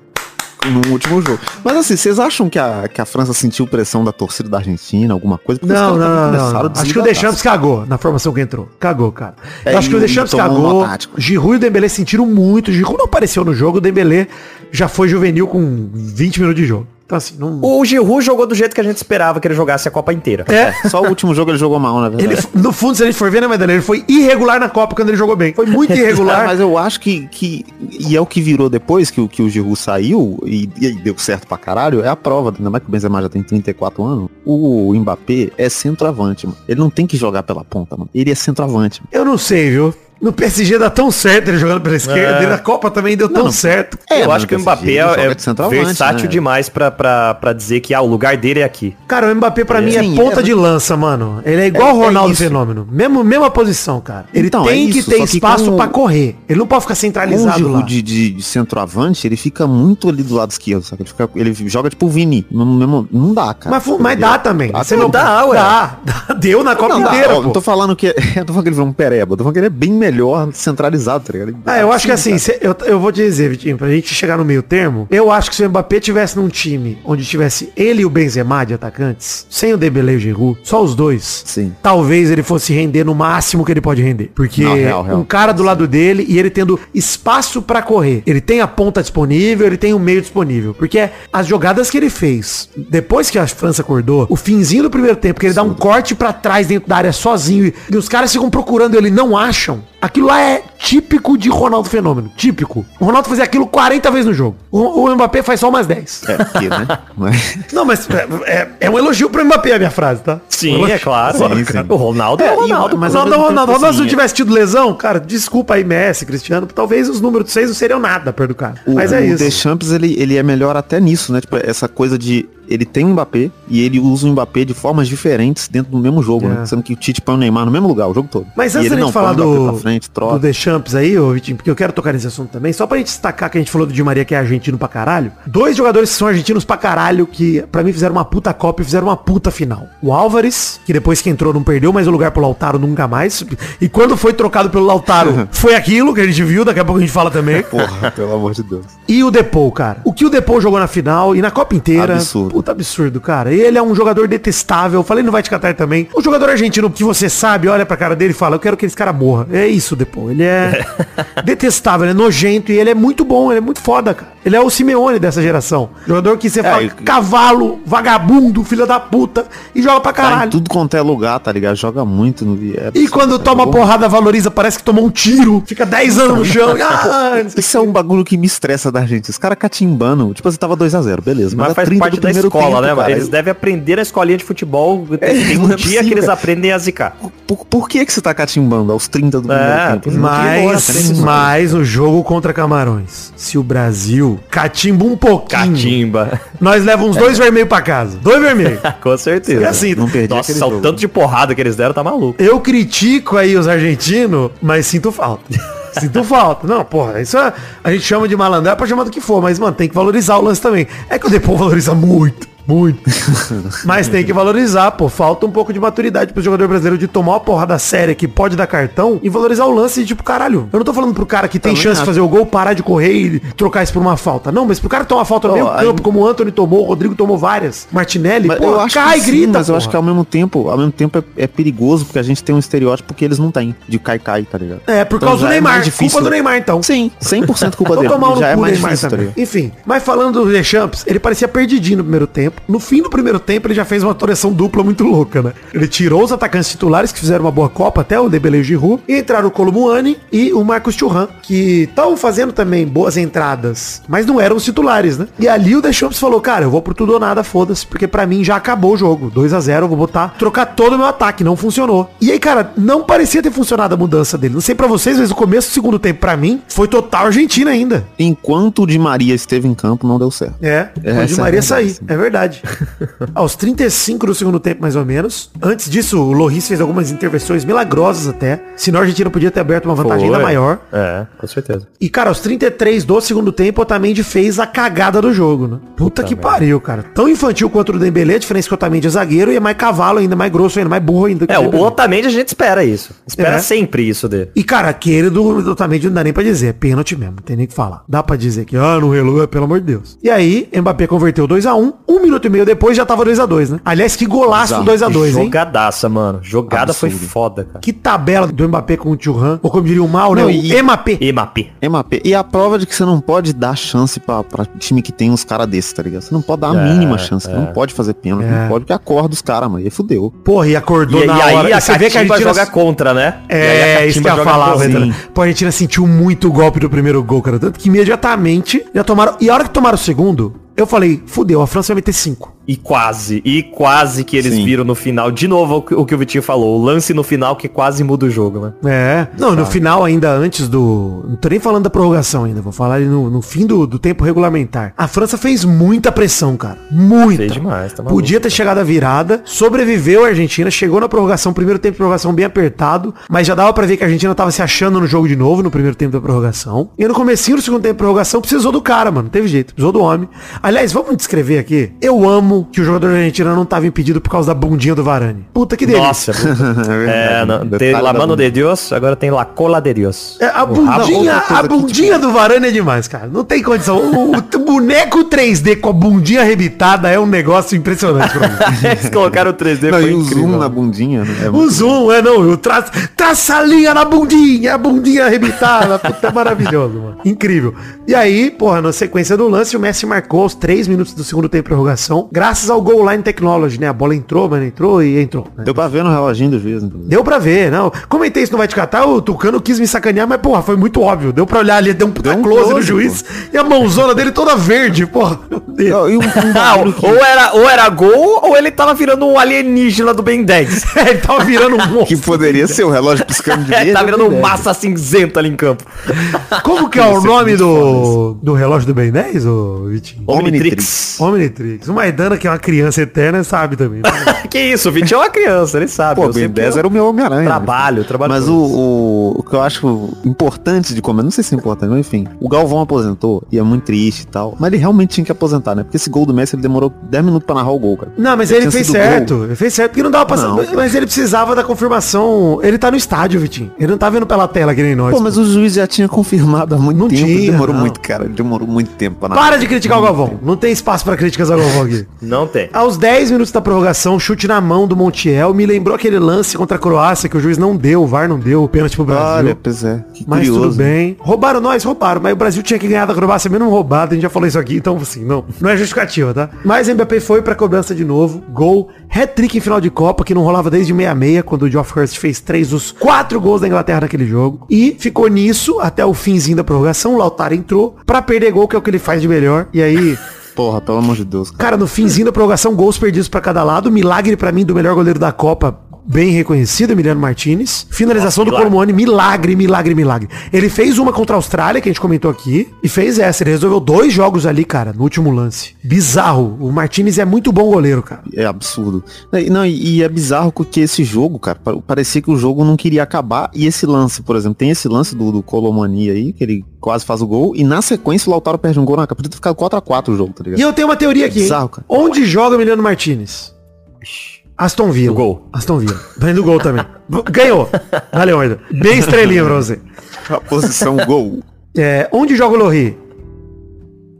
No último jogo. Mas assim, vocês acham que a, que a França sentiu pressão da torcida da Argentina, alguma coisa? Porque Não, não, não, não. Acho que o. Deschamps cagou na formação que entrou. Cagou, cara. É, Eu acho que o Deschamps cagou. Giroud e o Dembélé sentiram muito. Giroud não apareceu no jogo. O Dembélé já foi juvenil com 20 minutos de jogo. Então assim, não... O Giroud jogou do jeito que a gente esperava que ele jogasse a Copa inteira. É, Só o último jogo ele jogou mal, na verdade. ele, no fundo, se a gente for ver, né, Medalha, ele foi irregular na Copa quando ele jogou bem. Foi muito irregular. Ah, mas eu acho que, que. E é o que virou depois que, o- que o Giroud saiu e, e deu certo pra caralho. É a prova, ainda mais que o Benzema já tem 34 anos. O Mbappé é centroavante, mano. Ele não tem que jogar pela ponta, mano. Ele é centroavante. Mano. Eu não sei, viu? No PSG dá tão certo ele jogando pela esquerda, É. e na Copa também deu tão não. certo. eu mas acho que o Mbappé é, centroavante, versátil né? demais pra, pra, pra dizer que ah, o lugar dele é aqui. Cara, o Mbappé pra mim é Sim, ponta é, de lança, mano. Ele é igual É- o é Ronaldo. Fenômeno. Mesmo, mesma posição, cara. Ele Então, tem é que ter espaço com- pra correr. Ele não pode ficar centralizado lá. De, de, de centroavante, ele fica muito ali do lado esquerdo, sabe? Ele, fica, ele joga tipo o Vini. Não, não, não dá, cara. Mas, mas dá também. Você não, não dá, ué. Dá. Deu na Copa não, inteira. Não tô falando que. Eu tô falando que ele virou um pereba. Eu tô falando que ele é bem melhor centralizado, tá ligado? Ah, eu acho que assim, eu, eu vou te dizer, Vitinho, pra gente chegar no meio termo, eu acho que se o Mbappé tivesse num time onde tivesse ele e o Benzema de atacantes, sem o Dembélé e o Giroud, só os dois, Sim. talvez ele fosse render no máximo que ele pode render. Porque Não, real, real. um cara do lado dele e ele tendo espaço pra correr. Ele tem a ponta disponível, ele tem o meio disponível. Porque as jogadas que ele fez, depois que a França acordou, o finzinho do primeiro tempo, que ele dá um corte pra trás dentro da área sozinho e, e os caras ficam procurando ele, não acham. Aquilo lá é típico de Ronaldo Fenômeno. Típico. O Ronaldo fazia aquilo 40 vezes no jogo. O, o Mbappé faz só umas 10. É, porque, né? Mas- Não, mas é, é- é um elogio pro Mbappé a minha frase, tá? Sim, é claro. Sim, sim. O Ronaldo é, o É, e- Ronaldo. mas Ronaldo, mesmo Ronaldo, tempo, Ronaldo, se não assim, tivesse tido lesão, cara, desculpa aí, Messi, Cristiano, talvez os números de 6 não seriam nada perto do cara. O, Mas é o isso. Deschamps, ele, ele é melhor até nisso, né? Tipo, essa coisa de... Ele tem o Mbappé e ele usa o Mbappé de formas diferentes dentro do mesmo jogo, É. né? Sendo que o Tite põe o Neymar no mesmo lugar, o jogo todo. Mas antes da gente falar do, frente, do. Deschamps aí, ô Vitinho, porque eu quero tocar nesse assunto também, só pra gente destacar que a gente falou do Di Maria que é argentino pra caralho. Dois jogadores que são argentinos pra caralho, que pra mim fizeram uma puta Copa e fizeram uma puta final. O Álvares, que depois que entrou não perdeu mais o lugar pro Lautaro nunca mais. E quando foi trocado pelo Lautaro, foi aquilo que a gente viu, daqui a pouco a gente fala também. Porra, pelo amor de Deus. E o Depou, cara. O que o Depou jogou na final e na Copa inteira. Absurdo. Puta absurdo, cara. Ele é um jogador detestável. Eu falei no Vai Te Catar também. O jogador argentino que você sabe, olha pra cara dele e fala, eu quero que esse cara morra. É isso, Depou. Ele é detestável, ele é nojento e ele é muito bom, ele é muito foda, cara. Ele é o Simeone dessa geração. Jogador que você fala e- cavalo, vagabundo, filho da puta e joga pra Tá em caralho. tudo quanto é lugar, tá ligado? Joga muito no é E quando toma jogou- porrada, valoriza, parece que tomou um tiro. Fica 10 anos no chão. Ah, não Isso é um bagulho que me estressa da gente. Os caras catimbando. Tipo, você tava 2x0, beleza. Mas é faz 30 parte do da primeiro escola, tempo, né? cara. Eles devem aprender na escolinha de futebol. Tem um não é dia que possível, eles cara. aprendem a zicar. Por, por que que você tá catimbando aos 30 do primeiro É, tempo? tem Não tem hora, Mas, mas no jogo contra Camarões, se o Brasil catimba um pouquinho, Catimba. nós leva uns dois vermelhos pra casa. Dois vermelhos. Com certeza. É assim, Não perdi Nossa, o tanto de porrada que eles deram tá maluco. Eu critico aí os argentinos, mas sinto falta. Sinto falta. Não, porra, isso é, a gente chama de malandrar pra chamar do que for, mas, mano, tem que valorizar o lance também. É que o Depô valoriza muito. Muito. Mas tem que valorizar, pô. Falta um pouco de maturidade pro jogador brasileiro de tomar uma porrada séria que pode dar cartão e valorizar o lance de tipo, caralho. Eu não tô falando pro cara que tem Também chance de fazer o gol, parar de correr e trocar isso por uma falta. Não, mas pro cara tomar falta no meio aí- campo, como o Anthony tomou, o Rodrigo tomou várias, Martinelli, Mas pô, eu acho cai e sim, grita, mas eu acho porra. que ao mesmo tempo, ao mesmo tempo é, é perigoso porque a gente tem um estereótipo que eles não têm, de cai-cai, tá ligado? É, por Então causa do já é Neymar. mais difícil. Culpa do Neymar, então. Sim, 100% culpa dele. tomar já é mais Neymar difícil, tá? Enfim, mas falando do Deschamps, ele parecia perdidinho no primeiro tempo. No fim do primeiro tempo, ele já fez uma atuação dupla muito louca, né? Ele tirou os atacantes titulares, que fizeram uma boa Copa, até o Debele e o Giroud, e entraram o Columuani e o Marcos Churran, que estavam fazendo também boas entradas, mas não eram os titulares, né? E ali o Deschamps falou, cara, eu vou pro tudo ou nada, foda-se, porque pra mim já acabou o jogo. 2 a 0 eu vou botar, trocar todo o meu ataque, não funcionou. E aí, cara, não parecia ter funcionado a mudança dele. Não sei pra vocês, mas o começo do segundo tempo, pra mim, foi total Argentina ainda. Enquanto o Di Maria esteve em campo, não deu certo. É, É, o Di é Maria verdade, sair, sim. é verdade. Aos 35 do segundo tempo, mais ou menos. Antes disso, o Loris fez algumas intervenções milagrosas até. Senão a Argentina podia ter aberto uma vantagem ainda Foi. maior. É, com certeza. E, cara, aos 33 do segundo tempo, o Otamendi fez a cagada do jogo, né? Puta que pariu, cara. Tão infantil quanto o Dembélé, a diferença que o Otamendi é zagueiro e é mais cavalo ainda, mais grosso ainda, mais burro ainda. É, o Dembélé. Otamendi a gente espera isso. Espera É. sempre isso dele. E, cara, aquele do, do Otamendi não dá nem pra dizer. É pênalti mesmo, não tem nem o que falar. Dá pra dizer que, ah, no relógio, pelo amor de Deus. E aí, Mbappé converteu 2x1. Um, minuto e meio depois já tava 2x2, né? Aliás, que golaço do 2x2, hein? Jogadaça, mano. Jogada foi Absurdo. foda, cara. Que tabela do Mbappé com o Thuram. Ou como diria o mal, né? Não, O e- Mbappé. Emapê. MAP. E a prova de que você não pode dar chance pra, pra time que tem uns caras desses, tá ligado? Você não pode dar a É, mínima chance. é. Não pode fazer pênalti. É. Não pode porque acorda os caras, mano. E fudeu. Porra, e acordou E, e na hora. aí a você vê que a Catimba Argentina... joga contra, né? E a É, isso que eu ia falar, velho. Pô, a Argentina sentiu muito o golpe do primeiro gol, cara. Tanto que imediatamente já tomaram. E a hora que tomaram o segundo, eu falei, fudeu, a França vai meter cinco. E quase, e quase que eles Sim. viram no final. De novo, o que, o Vitinho falou. O lance no final que quase muda o jogo, né? É. Não, no final ainda, antes do... Não tô nem falando da prorrogação ainda, vou falar ali no, no fim do, do tempo regulamentar. A França fez muita pressão, cara. Muita. Fez demais, tá maluco. Podia ter chegado a virada, sobreviveu a Argentina, chegou na prorrogação, primeiro tempo de prorrogação bem apertado, mas já dava pra ver que a Argentina tava se achando no jogo de novo no primeiro tempo da prorrogação. E no comecinho do segundo tempo de prorrogação precisou do cara, mano, não teve jeito, precisou do homem. Aliás, vamos descrever aqui. Eu amo que o jogador da Argentina não tava impedido por causa da bundinha do Varane. Puta que delícia. Nossa, é, não, tem Detalhe La Mano de Deus, agora tem La Cola de Deus. É, a bundinha, a bundinha do Varane é demais, cara. Não tem condição. O, o boneco 3D com a bundinha arrebitada é um negócio impressionante pra mim. Eles colocaram o 3D, Não, foi e o incrível. zoom na bundinha, né? É O zoom, é não, eu traço, traça a linha na bundinha, a bundinha arrebitada, puta, é maravilhoso, mano. Incrível. E aí, porra, na sequência do lance, o Messi marcou aos 3 minutos do segundo tempo de prorrogação, graças ao Goal Line Technology, né? A bola entrou, mas não entrou e entrou. né? Deu pra ver no reloginho do juiz. Deu pra ver, não. Comentei isso no Vai Te Catar, o Tucano quis me sacanear, mas, porra, foi muito óbvio. Deu pra olhar ali, deu um puta Deu um close, no close, juiz e a mãozona dele toda verde, porra. Não, um, um Ah, bagulho que- ou, era, ou era gol, ou ele tava virando um alienígena do Ben 10. Ele tava virando um que monstro. poderia ser o relógio piscando de verde. É, tá virando um massa cinzenta ali em campo. Como que é o é nome do, do relógio do Ben 10, ô Vitinho? Omnitrix. Omnitrix. O Maidana, que é uma criança eterna, sabe também. né? que isso, o Vitinho é uma criança, ele sabe. Pô, eu o Ben sempre 10 era o meu Homem-Aranha. Trabalho, trabalho. Mas o, o, o que eu acho importante de comentar, não sei se é importante, mas enfim, o Galvão aposentou e é muito triste e tal, mas ele realmente tinha que aposentar, né? Porque esse gol do Messi ele demorou 10 minutos pra narrar o gol, cara. Não, mas ele fez certo. gol. Ele fez certo, porque não dava pra... Não. Mas ele precisava da confirmação. Ele tá no estádio, Vitinho. Ele não tá vendo pela tela que nem nós. Pô, mas o juiz já tinha confirmado há muito Não tempo. tinha, demorou não. muito, cara. Demorou muito tempo pra narrar. Para de criticar o Galvão. Não tem espaço pra críticas ao Galvão aqui. Não tem. Aos 10 minutos da prorrogação, chute na mão do Montiel. Me lembrou aquele lance contra a Croácia que o juiz não deu, o VAR não deu, o pênalti pro Brasil. Olha, pois é. Que Mas curioso. tudo bem. Roubaram nós, roubaram. Mas o Brasil tinha que ganhar da Croácia mesmo roubado. A gente já falou isso aqui, então assim, não. Não é justificativa, tá? Mas o Mbappé foi pra cobrança de novo. Gol. Hat-trick em final de Copa, que não rolava desde 66, quando o Geoff Hurst fez três dos quatro gols da Inglaterra naquele jogo. E ficou nisso até o finzinho da prorrogação. O Lautaro entrou pra perder gol, que é o que ele faz de melhor. E aí... Porra, pelo amor de Deus, cara. Cara, no finzinho da prorrogação, gols perdidos pra cada lado. Milagre pra mim do melhor goleiro da Copa, bem reconhecido, Emiliano Martinez. Finalização do milagre. Colomoni, milagre, milagre, milagre. Ele fez uma contra a Austrália, que a gente comentou aqui, e fez essa. Ele resolveu dois jogos ali, cara, no último lance. Bizarro. O Martinez é muito bom goleiro, cara. É absurdo. E- Não, e é bizarro porque esse jogo, cara, pa- parecia que o jogo não queria acabar. E esse lance, por exemplo, tem esse lance do, do Colomani aí, que ele quase faz o gol. E na sequência o Lautaro perde um gol na capa. Podia ter ficado 4x4 o jogo, tá ligado? E eu tenho uma teoria aqui, hein? Bizarro, cara. Onde joga o Emiliano Martinez? Aston Villa. Gol. Aston Villa. Vem do gol também. Ganhou. Valeu, ainda. Bem estrelinha pra você. A posição gol. É, onde joga o Lohri?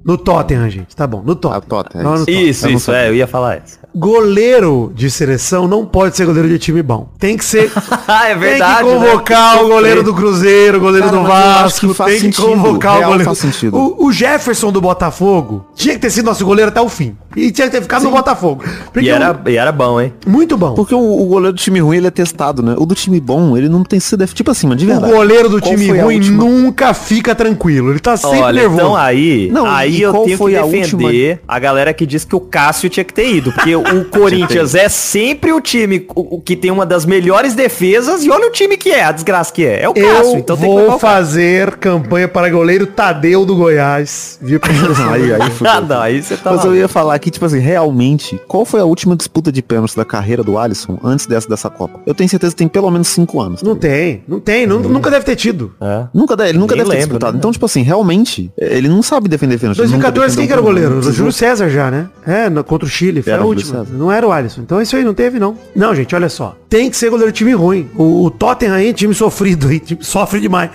No Tottenham, gente. Tá bom, no Tottenham. Ah, Tottenham, Não, no Tottenham. Isso, isso, é, eu ia falar isso. Goleiro de seleção não pode ser goleiro de time bom. Tem que ser. Ah, é verdade. tem que convocar né? o goleiro do Cruzeiro, o goleiro Cara, do Vasco. que Tem que sentido. convocar o Real goleiro. faz sentido. O, o Jefferson do Botafogo tinha que ter sido nosso goleiro até o fim. E tinha que ter ficado no Botafogo. Porque E era, e era bom, hein? o- muito bom. Porque o, o goleiro do time ruim, ele é testado, né? O do time bom, ele não tem sido... Tipo assim, mas de O verdade. goleiro do Qual time ruim última- nunca fica tranquilo. Ele tá sempre Olha, nervoso. então aí, Não, aí eu tenho que a defender a galera que diz que o Cássio tinha que ter ido. Porque o Corinthians é sempre o time que tem uma das melhores defesas e olha o time que é, a desgraça que é. É o Cássio, Eu então tem vou fazer campanha para goleiro Tadeu do Goiás. Viu? aí, aí fudeu. Ah, não, aí você tá Mas eu ia falar aqui, tipo assim, realmente, qual foi a última disputa de pênalti da carreira do Alisson antes dessa dessa Copa? Eu tenho certeza que tem pelo menos cinco anos. Não tem, não tem, nu- nunca deve ter tido. É. Nunca, deve- ele nunca Nem deve ter lembro, disputado. né? Então, tipo assim, realmente, ele não sabe defender pênalti. Ele nunca 2014 quem que era o goleiro? Júlio César já, né? É, no- contra o Chile, foi Era a última. César. Não era o Alisson. Então isso aí não teve, não. Não, gente, olha só. Tem que ser goleiro de time ruim. O, o Tottenham aí, é time sofrido aí, time- sofre demais.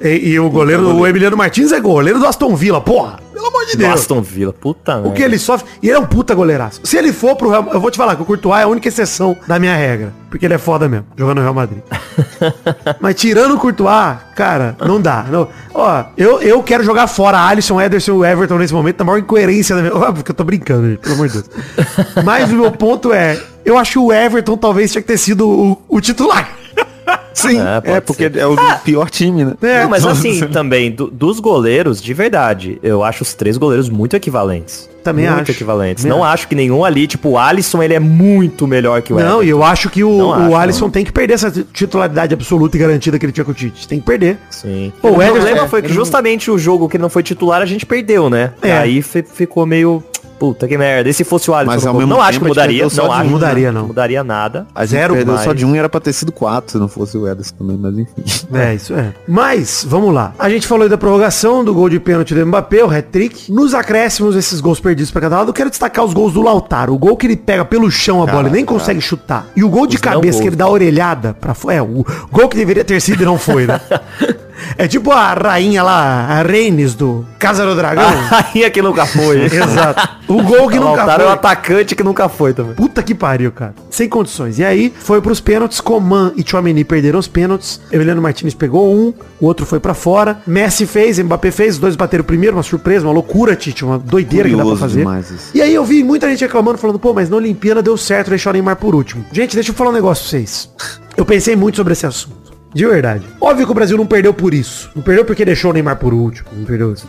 E, e o goleiro, o Emiliano Martins é goleiro do Aston Villa, porra. Pelo amor de Deus. Aston Villa, puta O que ele sofre. E ele é um puta goleiraço. Se ele for pro Real Eu vou te falar que o Courtois é a única exceção da minha regra. Porque ele é foda mesmo, jogando no Real Madrid. Mas tirando o Courtois, cara, não dá. Não. Ó, eu, eu quero jogar fora Alisson, Ederson e Everton nesse momento, na maior incoerência da minha. Óbvio que eu tô brincando, gente, pelo amor de Deus. Mas o meu ponto é, eu acho que o Everton talvez tinha que ter sido o, o titular. Sim, É, é, porque ser. é o pior time, né? É, Não, mas assim, também, do- dos goleiros, de verdade, eu acho os três goleiros muito equivalentes. Também muito acho. equivalentes. Também não acho. acho que nenhum ali, tipo, o Alisson, ele é muito melhor que o Não, Everton. e eu acho que o, Não o acho, Alisson não. tem que perder essa titularidade absoluta e garantida que ele tinha com o Tite. Tem que perder. Sim. Pô, o o Ederson- problema é, foi que ele não- justamente o jogo que ele não foi titular, a gente perdeu, né? É. Aí fi- ficou meio... Puta que merda. E se fosse o Alisson, Mas, ao gol? mesmo não acho que mudaria. Não acho um, que mudaria, não. mudaria nada. A gente Zero, perdeu mas- só de um e era pra ter sido quatro se não fosse o Ederson também, mas enfim. É, isso é. Mas, vamos lá. A gente falou aí da prorrogação, do gol de pênalti do Mbappé, o hat-trick. Nos acréscimos, esses gols perdidos pra cada lado, eu quero destacar os gols do Lautaro. O gol que ele pega pelo chão a bola e nem consegue chutar. E o gol de Os cabeça que ele dá a orelhada pra fora. É, o gol que deveria ter sido e não foi, né? É tipo a rainha lá, a Reines do Casa do Dragão. A rainha que nunca foi. Exato. O gol que nunca Lautaro é o foi. atacante que nunca foi também. Puta que pariu, cara. Sem condições. E aí, foi pros pênaltis. Coman e Chouameni perderam os pênaltis. Emiliano Martinez pegou um, o outro foi pra fora. Messi fez, Mbappé fez, os dois bateram primeiro, uma surpresa, uma loucura, Tite, uma doideira que dá pra Curioso fazer. E aí eu vi muita gente reclamando, falando, pô, mas na Olimpíada deu certo deixar o Neymar por último. Gente, deixa eu falar um negócio pra vocês. Eu pensei muito sobre esse assunto. De verdade. Óbvio que o Brasil não perdeu por isso. Não perdeu porque deixou o Neymar por último. Não perdeu assim.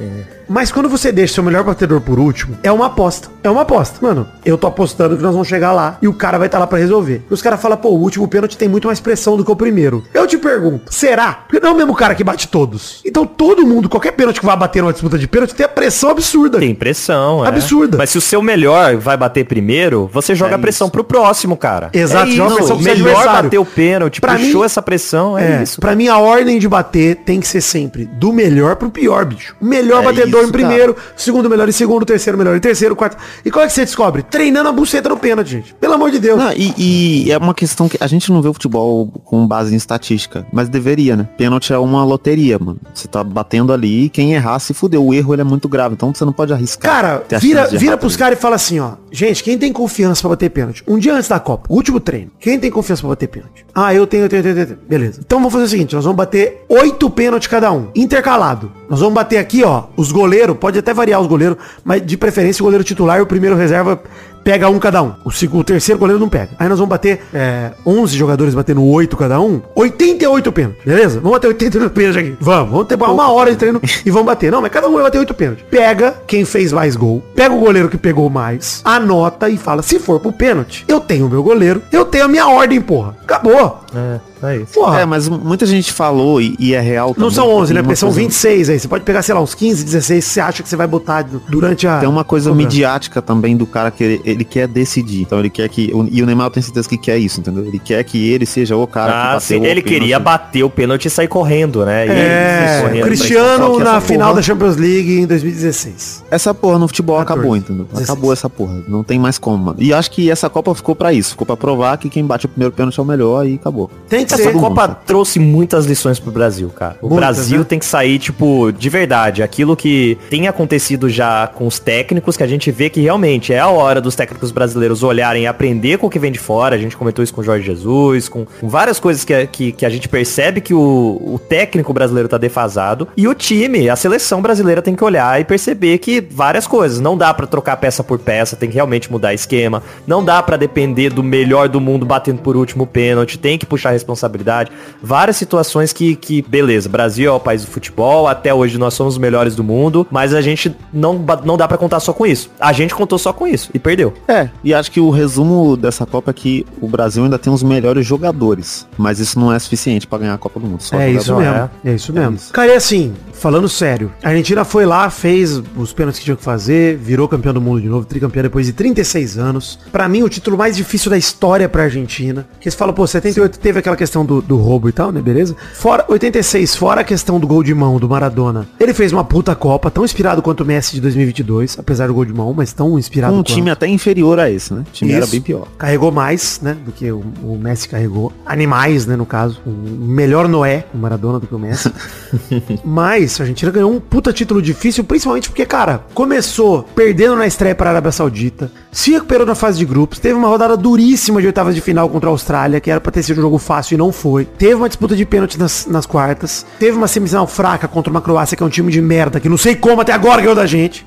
Mas quando você deixa seu melhor batedor por último, é uma aposta. É uma aposta. Mano, eu tô apostando que nós vamos chegar lá e o cara vai estar lá pra resolver. E os caras falam, pô, o último pênalti tem muito mais pressão do que o primeiro. Eu te pergunto, será? Porque não é o mesmo cara que bate todos. Então todo mundo, qualquer pênalti que vai bater numa disputa de pênalti, tem a pressão absurda. Tem pressão, é. Absurda. Mas se o seu melhor vai bater primeiro, você joga É a pressão isso. pro próximo, cara. Exato, é joga isso. pressão pro seu melhor adversário. bater o pênalti, Pra puxou mim- essa pressão, é, É, isso. pra mim a ordem de bater tem que ser sempre do melhor pro pior, bicho. O melhor É batedor isso, em primeiro, segundo melhor em segundo, terceiro melhor em terceiro, quarto. E como é que você descobre? Treinando a buceta no pênalti, gente. Pelo amor de Deus. Não, e, e é uma questão que a gente não vê o futebol com base em estatística, mas deveria, né? Pênalti é uma loteria, mano. Você tá batendo ali e quem errar se fudeu. O erro ele é muito grave, então você não pode arriscar. Cara, vira, vira pros caras e fala assim, ó. Gente, quem tem confiança pra bater pênalti? Um dia antes da Copa, último treino. Quem tem confiança pra bater pênalti? Ah, eu tenho, eu tenho, eu tenho, eu tenho. Beleza. Então vamos fazer o seguinte, nós vamos bater oito pênaltis cada um, intercalado. Nós vamos bater aqui, ó, os goleiros, pode até variar os goleiros, mas de preferência o goleiro titular e o primeiro reserva pega um cada um. O, segundo, o terceiro goleiro não pega. Aí nós vamos bater é, 11 jogadores batendo 8 cada um. 88 pênaltis, beleza? Vamos bater 88 pênaltis aqui. Vamos, vamos ter uma hora de treino e vamos bater. Não, mas cada um vai bater 8 pênaltis. Pega quem fez mais gol, pega o goleiro que pegou mais, anota e fala, se for pro pênalti, eu tenho o meu goleiro, eu tenho a minha ordem, porra. Acabou. É, é isso. Porra. É, mas muita gente falou e, e é real não são 11, tem né? Porque são coisa- 26 aí. Você pode pegar, sei lá, uns 15, 16 que você acha que você vai botar durante a... Tem uma coisa cobrança. midiática também do cara que ele, ele quer decidir. Então ele quer que. E o Neymar eu tenho certeza que quer isso, entendeu? Ele quer que ele seja o cara Ah, que sim, bateu o ele pênalti. queria bater o pênalti e sair correndo, né? E É, correndo Cristiano na final porra. da Champions League em 2016. Essa porra no futebol 14, acabou, entendeu? 16. Acabou essa porra. Não tem mais como, mano. E acho que essa Copa ficou pra isso. Ficou pra provar que quem bate o primeiro pênalti é o melhor e acabou. Tem que ser. Todo Copa trouxe muitas lições pro Brasil, cara. O Muitas, Brasil né? tem que sair, tipo, de verdade. Aquilo que tem acontecido já com os técnicos, que a gente vê que realmente é a hora dos técnicos brasileiros olharem e aprender com o que vem de fora. A gente comentou isso com o Jorge Jesus, com, com várias coisas que, que, que a gente percebe que o, o técnico brasileiro tá defasado. E o time, a seleção brasileira tem que olhar e perceber que várias coisas. Não dá pra trocar peça por peça, tem que realmente mudar esquema. Não dá pra depender do melhor do mundo batendo por último pênalti, tem que puxar a responsabilidade. Várias situações que, que, beleza, Brasil é o país do futebol, até hoje nós somos os melhores do mundo, mas a gente não, não dá pra contar só com isso. A gente contou só com isso e perdeu. É, e acho que o resumo dessa Copa é que o Brasil ainda tem os melhores jogadores. Mas isso não é suficiente pra ganhar a Copa do Mundo. Só É isso mesmo. é. É, isso mesmo. isso. Cara, e assim, falando sério, a Argentina foi lá, fez os pênaltis que tinha que fazer, virou campeão do mundo de novo, tricampeão depois de 36 anos. Pra mim, o título mais difícil da história pra Argentina. Que você fala, pô, 78 teve aquela questão do, do roubo e tal, né? Beleza? Fora 86, fora a questão do gol de mão do Maradona. Ele fez uma puta Copa, tão inspirado quanto o Messi de 2022, apesar do gol de mão, mas tão inspirado um quanto. time até inferior a esse, né? O time era Isso. bem pior. Carregou mais, né, do que o, o Messi carregou. Animais, né, no caso. O melhor Noé, o Maradona do que o Messi. Mas a Argentina ganhou um puta título difícil, principalmente porque, cara, começou perdendo na estreia para a Arábia Saudita, se recuperou na fase de grupos, teve uma rodada duríssima de oitavas de final contra a Austrália, que era pra ter sido um jogo fácil e não foi. Teve uma disputa de pênalti nas, nas quartas. Teve uma semifinal fraca contra uma Croácia, que é um time de merda, que não sei como até agora ganhou da gente.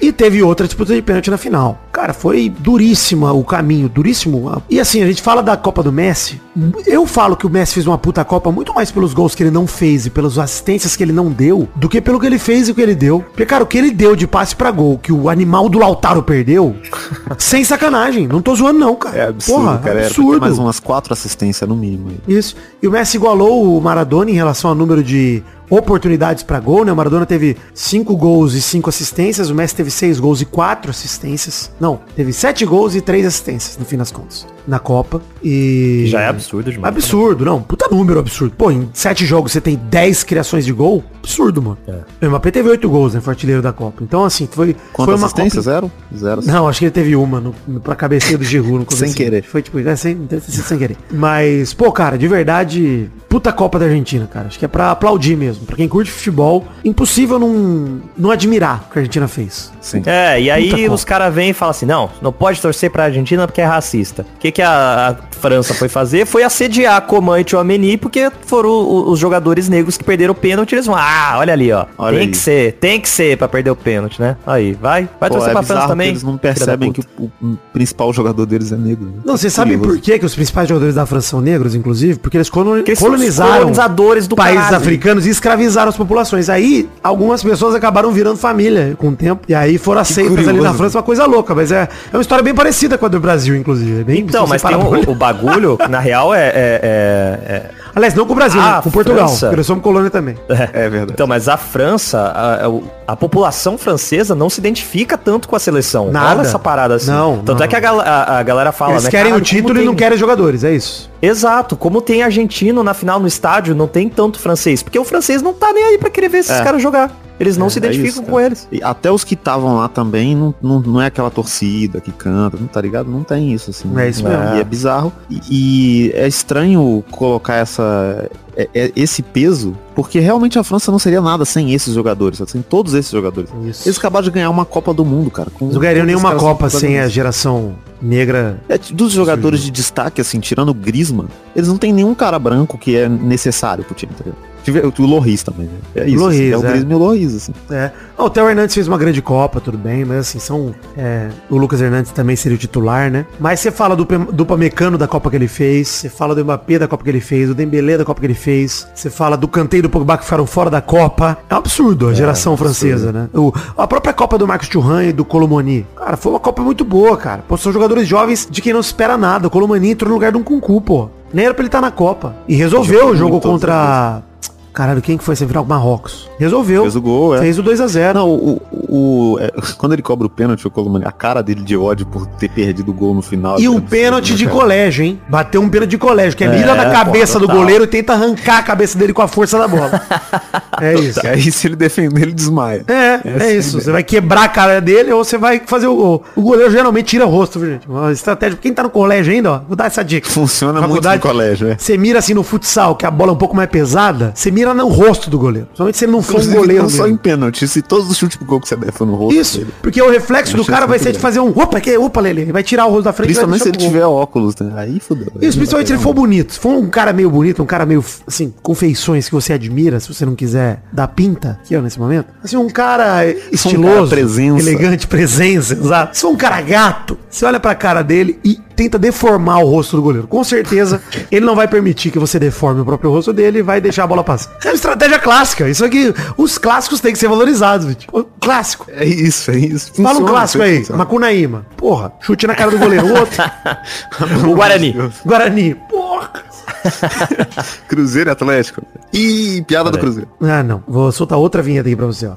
E, e teve outra disputa de pênalti na final. Cara, foi duríssima o caminho, duríssimo. E assim, a gente fala da Copa do Messi. Eu falo que o Messi fez uma puta Copa muito mais pelos gols que ele não fez e pelas assistências que ele não deu, do que pelo que ele fez e o que ele deu. Porque, cara, o que ele deu de passe pra gol, que o animal do Lautaro perdeu, sem sacanagem. Não tô zoando não, cara. É absurdo, Porra, cara. Ter absurdo. mais umas quatro assistências no mínimo. Isso. E o Messi igualou o Maradona em relação ao número de oportunidades pra gol, né? O Maradona teve cinco gols e cinco assistências, o Messi teve seis gols e quatro assistências. Não, teve sete gols e três assistências, no fim das contas. na Copa. E. Já é absurdo demais. Absurdo, não. Puta número absurdo. Pô, em sete jogos você tem 10 criações de gol. Absurdo, mano. É. O Mbappé teve oito gols, né? Foi artilheiro da Copa. Então, assim, foi, Quanto foi uma assistência? Copa... Zero? Zero. Não, acho que ele teve uma no, no, pra cabecinha do Giroud no começo. Sem querer. Foi tipo, é, sem, sem querer. Mas, pô, cara, de verdade, puta Copa da Argentina, cara. Acho que é pra aplaudir mesmo. Pra quem curte futebol, impossível não, não admirar o que a Argentina fez. Sim. É, e aí Puta os caras vêm e falam assim, não, não pode torcer pra Argentina porque é racista. O que, que a, a França foi fazer? Foi assediar Coman e Tchouameni porque foram o- os jogadores negros que perderam o pênalti. Eles vão, ah, olha ali, ó. Olha tem aí. que ser, tem que ser pra perder o pênalti, né? Aí, vai. Vai Pô, torcer é pra França também. eles não percebem que o, o principal jogador deles é negro. né? Não, você sabe por que, que os principais jogadores da França são negros, inclusive? Porque eles colo- Porque eles são os colonizaram colonizadores do países caralho. africanos e escravizaram as populações. Aí, algumas pessoas acabaram virando família com o tempo. E aí foram aceitas ali na França, uma coisa louca. Mas é, é uma história bem parecida com a do Brasil, inclusive. É bem, Então, mas tem o, o bagulho, na real é- é- é- é Aliás, não com o Brasil, Ah, né? com Portugal. França. Porque nós somos colônia também. É verdade. Então, mas a França, a, a- a população francesa não se identifica tanto com a seleção. Nada. Rola essa parada assim. Não, Tanto não. é que a, gal- a- a galera fala, Eles né? querem "Caralho, o título como e tem- não querem jogadores, é isso. Exato. Como tem argentino na final no estádio, não tem tanto francês. Porque o francês não tá nem aí pra querer ver esses É. caras jogar. Eles não se É identificam isso, com eles. E até os que estavam lá também não, não, não é aquela torcida que canta, não tá ligado? Não tem isso, assim. É isso mesmo. E é bizarro. E, e é estranho colocar essa, é- é- esse peso, porque realmente a França não seria nada sem esses jogadores, sem todos esses jogadores. Isso. Eles acabaram de ganhar uma Copa do Mundo, cara. Com Não ganhariam nenhuma Copa sem a geração negra. É, dos jogadores de destaque, assim, tirando o Griezmann, eles não tem nenhum cara branco que é necessário pro time, tá ligado? O Loris também, né? É isso. Loris, assim, é o é. Griezmann e o Loris, assim. É. Ah, o Theo Hernandes fez uma grande Copa, tudo bem, mas assim, são. é, o Lucas Hernandes também seria o titular, né? Mas você fala do, do Pamecano da Copa que ele fez, você fala do Mbappé da Copa que ele fez, do Dembélé da Copa que ele fez, você fala do e do Pogba que ficaram fora da Copa. É um absurdo a geração francesa, né? O, a própria Copa do Marcos Thuram e do Colomoni. Cara, foi uma Copa muito boa, cara. Pô, são jogadores jovens de quem não se espera nada. O Colomani entrou no lugar de um Kunku, pô. Nem era pra ele estar na Copa. E resolveu o jogo contra... Caralho, quem que foi esse final? Marrocos. Resolveu. Fez o gol, é. Fez o 2x0. Não, o, o- o- é, quando ele cobra o pênalti, Colomani, a cara dele de ódio por ter perdido o gol no final. E é um absurdo, pênalti né, de colégio, hein? Bateu um pênalti de colégio, que é, É, mira na pô, cabeça do goleiro e tenta arrancar a cabeça dele com a força da bola. é isso. Que aí se ele defender, ele desmaia. É, Essa é a isso. Você vai quebrar a cara dele ou você vai fazer o gol. O goleiro geralmente tira o rosto, gente? Uma estratégia. Quem tá no colégio ainda, ó, vou dar essa dica. Funciona muito Faculdade, no colégio, é. Você mira assim no futsal, que a bola é um pouco mais pesada, você mira no rosto do goleiro. Somente se ele não for um goleiro. não só em pênalti, se todos os chutes pro gol que você der for no rosto Isso, dele. porque o reflexo do cara vai ser de grande. fazer um opa, que opa, Lele, ele vai tirar o rosto da frente Principalmente se ele tiver óculos, né? Aí fudeu. Isso, principalmente se ele for bonito. Se for um cara meio bonito, um cara meio, assim, com feições que você admira, se você não quiser dar pinta, aqui, ó, nesse momento. Assim, um cara estiloso, presença. elegante, presença, exato. Se for um cara gato, você olha pra cara dele e tenta deformar o rosto do goleiro. Com certeza, ele não vai permitir que você deforme o próprio rosto dele e vai deixar a bola passar. É uma estratégia clássica. Isso aqui, os clássicos têm que ser valorizados. O Clássico. É isso, é isso. Fala um Funciona, clássico aí, funciona. Macunaíma. Porra, chute na cara do goleiro. O outro, O Guarani. Guarani. Porra. Cruzeiro e Atlético. Ih, piada do Cruzeiro. Ah, não. Vou soltar outra vinheta aqui pra você, ó.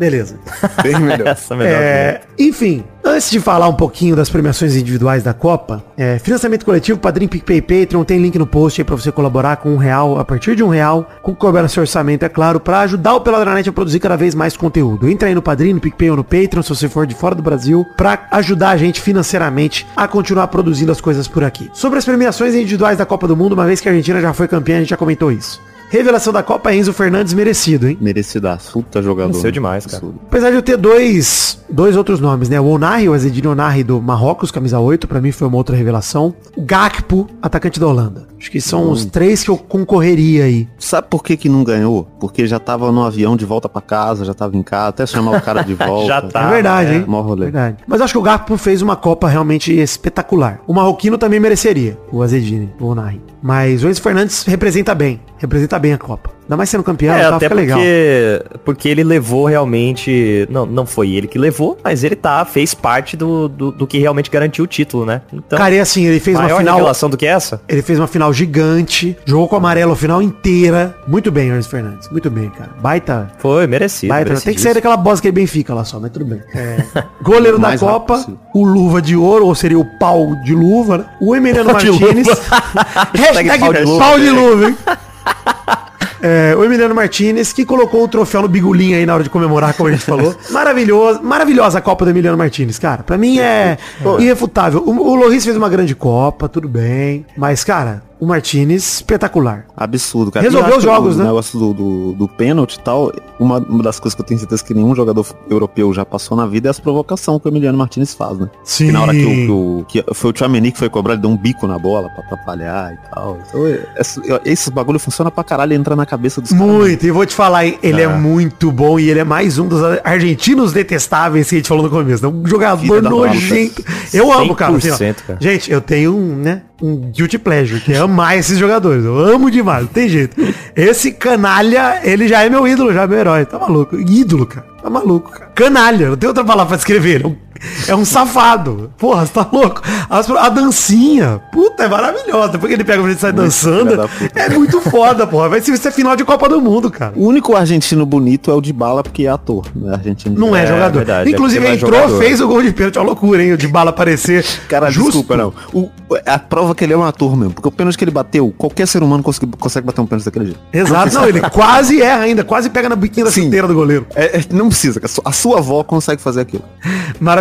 Beleza. Bem melhor. Essa é melhor. É, enfim, antes de falar um pouquinho das premiações individuais da Copa, é, financiamento coletivo, Padrim, PicPay, Patreon, tem link no post aí pra você colaborar com um real, a partir de um real, com no seu orçamento, é claro, pra ajudar o Peladranet a produzir cada vez mais conteúdo. Entra aí no Padrim, no PicPay ou no Patreon, se você for de fora do Brasil, pra ajudar a gente financeiramente a continuar produzindo as coisas por aqui. Sobre as premiações individuais da Copa do Mundo, uma vez que a Argentina já foi campeã, a gente já comentou isso. Revelação da Copa, Enzo Fernandes merecido, hein? Merecidaço. Puta jogador. Venceu demais, cara. Absurdo. Apesar de eu ter dois, dois outros nomes, né? O Onari, o Azedine Onari do Marrocos, camisa 8, pra mim foi uma outra revelação. O Gakpo, atacante da Holanda. Acho que são os três que eu concorreria aí. Sabe por que que não ganhou? Porque já tava no avião de volta pra casa, já tava em casa, até chamar o cara de volta. Já tá. é verdade, é, hein? mó rolê. Verdade. Mas acho que o Gakpo fez uma Copa realmente espetacular. O marroquino também mereceria, o Azedine, o Onari. Mas o Enzo Fernandes representa bem, representa bem a Copa. Ainda mais sendo campeão, É, tá, até fica legal. porque, porque ele levou realmente. Não, não foi ele que levou, mas ele tá, fez parte do, do, do que realmente garantiu o título, né? Então, Cara, e assim, ele fez uma final. revelação do que essa? Ele fez uma final gigante, jogou com o amarelo a final inteira. Muito bem, Ernest Fernandes. Muito bem, cara. Baita. Foi, merecido. baita. Tem que sair daquela bosta que é Benfica lá só, mas tudo bem. É. Goleiro da rápido Copa, o luva de ouro, ou seria o pau de luva, né? O Emiliano Martinez. Hashtag pau de luva. pau de luva, hein? É, o Emiliano Martinez, que colocou o troféu no bigulinho aí na hora de comemorar, como a gente falou. Maravilhoso, maravilhosa a Copa do Emiliano Martinez, cara. Pra mim é irrefutável. O, o Loris fez uma grande Copa, tudo bem. Mas, cara, o Martinez, espetacular. Absurdo, cara. Resolveu os jogos, o né? negócio do, do, do pênalti e tal, uma, uma das coisas que eu tenho certeza que nenhum jogador europeu já passou na vida é as provocações que o Emiliano Martinez faz, né? Sim. Que na hora que, o, que, o- que foi o Tchouameni que foi cobrar, ele deu um bico na bola pra atrapalhar e tal. Então, é- esse, esse bagulho funciona pra caralho e entra na cabeça dos caras. Muito, e vou te falar, hein, ele é. muito bom e ele é mais um dos argentinos detestáveis que a gente falou no começo. É um jogador nojento. Eu amo, cara, assim, ó. 100%, cara. Gente, eu tenho um, né, um guilty pleasure, que é amar esses jogadores. Eu amo demais, não tem jeito. Esse canalha, ele já é meu ídolo, já é meu herói. Tá maluco? Ídolo, cara. Tá maluco, cara. Canalha, não tem outra palavra pra descrever. É um, é um safado. Porra, você tá louco? As- a dancinha, puta, é maravilhosa. Depois que ele pega pra gente sair dançando, filha da puta. é muito foda, porra. Vai ser é final de Copa do Mundo, cara. O único argentino bonito é o de bala porque é ator, né? Argentino Não é, É, jogador. verdade, Inclusive, é entrou, jogador. fez o gol de pênalti. É uma loucura, hein? O de bala aparecer. Cara, Justo. desculpa, não. O, a prova que ele é um ator mesmo. Porque o pênalti que ele bateu, qualquer ser humano consegue, consegue bater um pênalti daquele jeito. Exato. Não, ele quase erra ainda. Quase pega na biquinha da Sim. do goleiro. É, é, não precisa. A sua avó consegue fazer aquilo.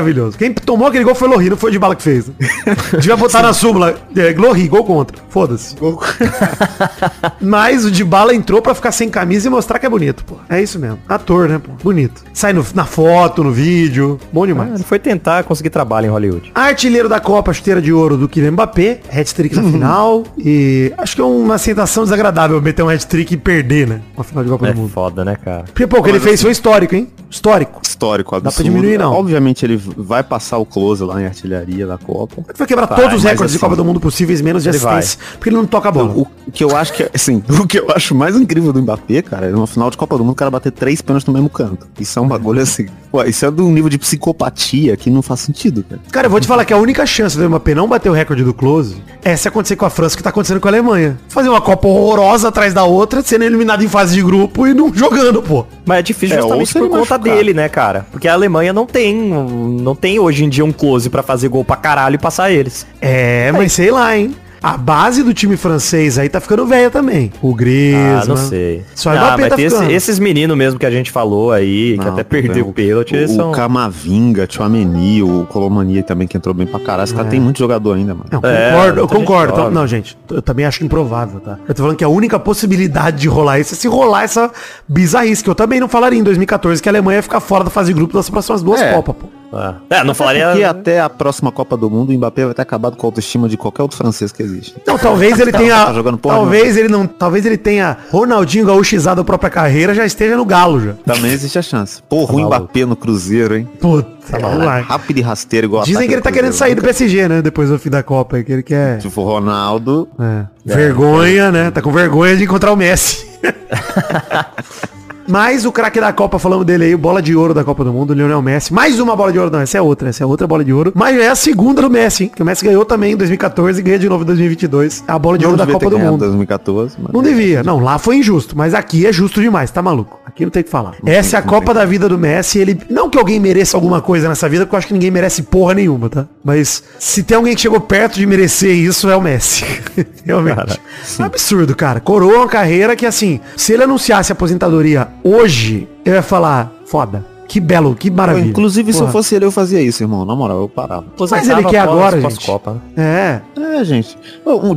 Maravilhoso. Quem tomou aquele gol foi Lohri, não foi o de bala que fez. Devia botar na súmula. É, Lohri, gol contra. Foda-se. Mas o de bala entrou pra ficar sem camisa e mostrar que é bonito, pô. É isso mesmo. Ator, né, pô? Bonito. Sai no- na foto, no vídeo. Bom Ah, demais. Ele foi tentar conseguir trabalho em Hollywood. Artilheiro da Copa, chuteira de ouro do Kylian Mbappé, hat-trick na final e acho que é uma sensação desagradável meter um hat-trick e perder, né? Uma final de Copa É do Mundo. foda, né, cara? Porque, pô, o que ele fez foi histórico, hein? Histórico. Histórico, absurdo. pra diminuir, não. Obviamente ele vai passar o close lá em artilharia da Copa. Ele vai quebrar Vai, todos os recordes de assim, Copa do Mundo possíveis, menos de assistência. Porque ele não toca a bola. O, o que eu acho que, é- assim, o que eu acho mais incrível do Mbappé, cara, é numa final de Copa do Mundo o cara bater três pênaltis no mesmo canto. Isso é um bagulho assim. Pô, isso é de um nível de psicopatia que não faz sentido, cara. Cara, eu vou te falar que a única chance do Mbappé não bater o recorde do Close é se acontecer com a França o que tá acontecendo com a Alemanha. Fazer uma Copa horrorosa atrás da outra, sendo eliminado em fase de grupo e não jogando, pô. Mas é difícil É, ou justamente por conta machucar. dele, né, cara? Porque a Alemanha não tem, não tem hoje em dia um close pra fazer gol pra caralho e passar eles. É, mas sei lá, hein? A base do time francês aí tá ficando velha também. O Griezmann. Ah, não sei. Só ah, mas tá tem esse- esses meninos mesmo que a gente falou aí, que Não, até perdeu o pênalti, eles O, são... o Camavinga, Tchouameni, o Colomania também que entrou bem pra caralho. Esse cara tem muito jogador ainda, mano. Não, É, concordo, eu muita gente concordo. Então, não, gente, eu também acho improvável, tá? Eu tô falando que a única possibilidade de rolar isso é se rolar essa bizarrice, que eu também não falaria em 2014 que a Alemanha ia ficar fora da fase de grupo das próximas duas É. Copas, pô. Ah. É, não falaria... Porque até a próxima Copa do Mundo, o Mbappé vai ter acabado com a autoestima de qualquer outro francês que existe. Não, talvez ele tenha. tá jogando porra talvez ele não. Talvez ele tenha Ronaldinho gaúchizado a própria carreira, já esteja no galo já. Também existe a chance. Porra, o maluco. Mbappé no Cruzeiro, hein? Puta, vamos lá. Rápido e rasteiro igual Dizem que ele tá querendo sair do PSG, né? Depois do fim da Copa, aí, que ele quer. Tipo, o Ronaldo. É. Vergonha, né? Tá com vergonha de encontrar o Messi. Mas o craque da Copa, falamos dele aí, bola de ouro da Copa do Mundo, Lionel Messi. Mais uma bola de ouro, não, essa é outra, essa é outra bola de ouro. Mas é a segunda do Messi, hein? Que o Messi ganhou também em 2014 e ganha de novo em 2022. A bola de Não ouro da Copa do Mundo. 2014, mas... Não devia. Não, lá foi injusto, mas aqui é justo demais, tá maluco? Aqui não tem o que falar. Essa é a não Copa da vida do Messi, ele não que alguém mereça alguma coisa nessa vida, porque eu acho que ninguém merece porra nenhuma, tá? Mas se tem alguém que chegou perto de merecer isso é o Messi. Realmente. é um absurdo, cara. Coroa uma carreira que assim, se ele anunciasse aposentadoria hoje, eu ia falar, foda. Que belo, que maravilha. Inclusive, se eu Porra. fosse ele, eu fazia isso, irmão. Na moral, eu parava. Mas ele quer agora, gente. Copa. É. É, gente.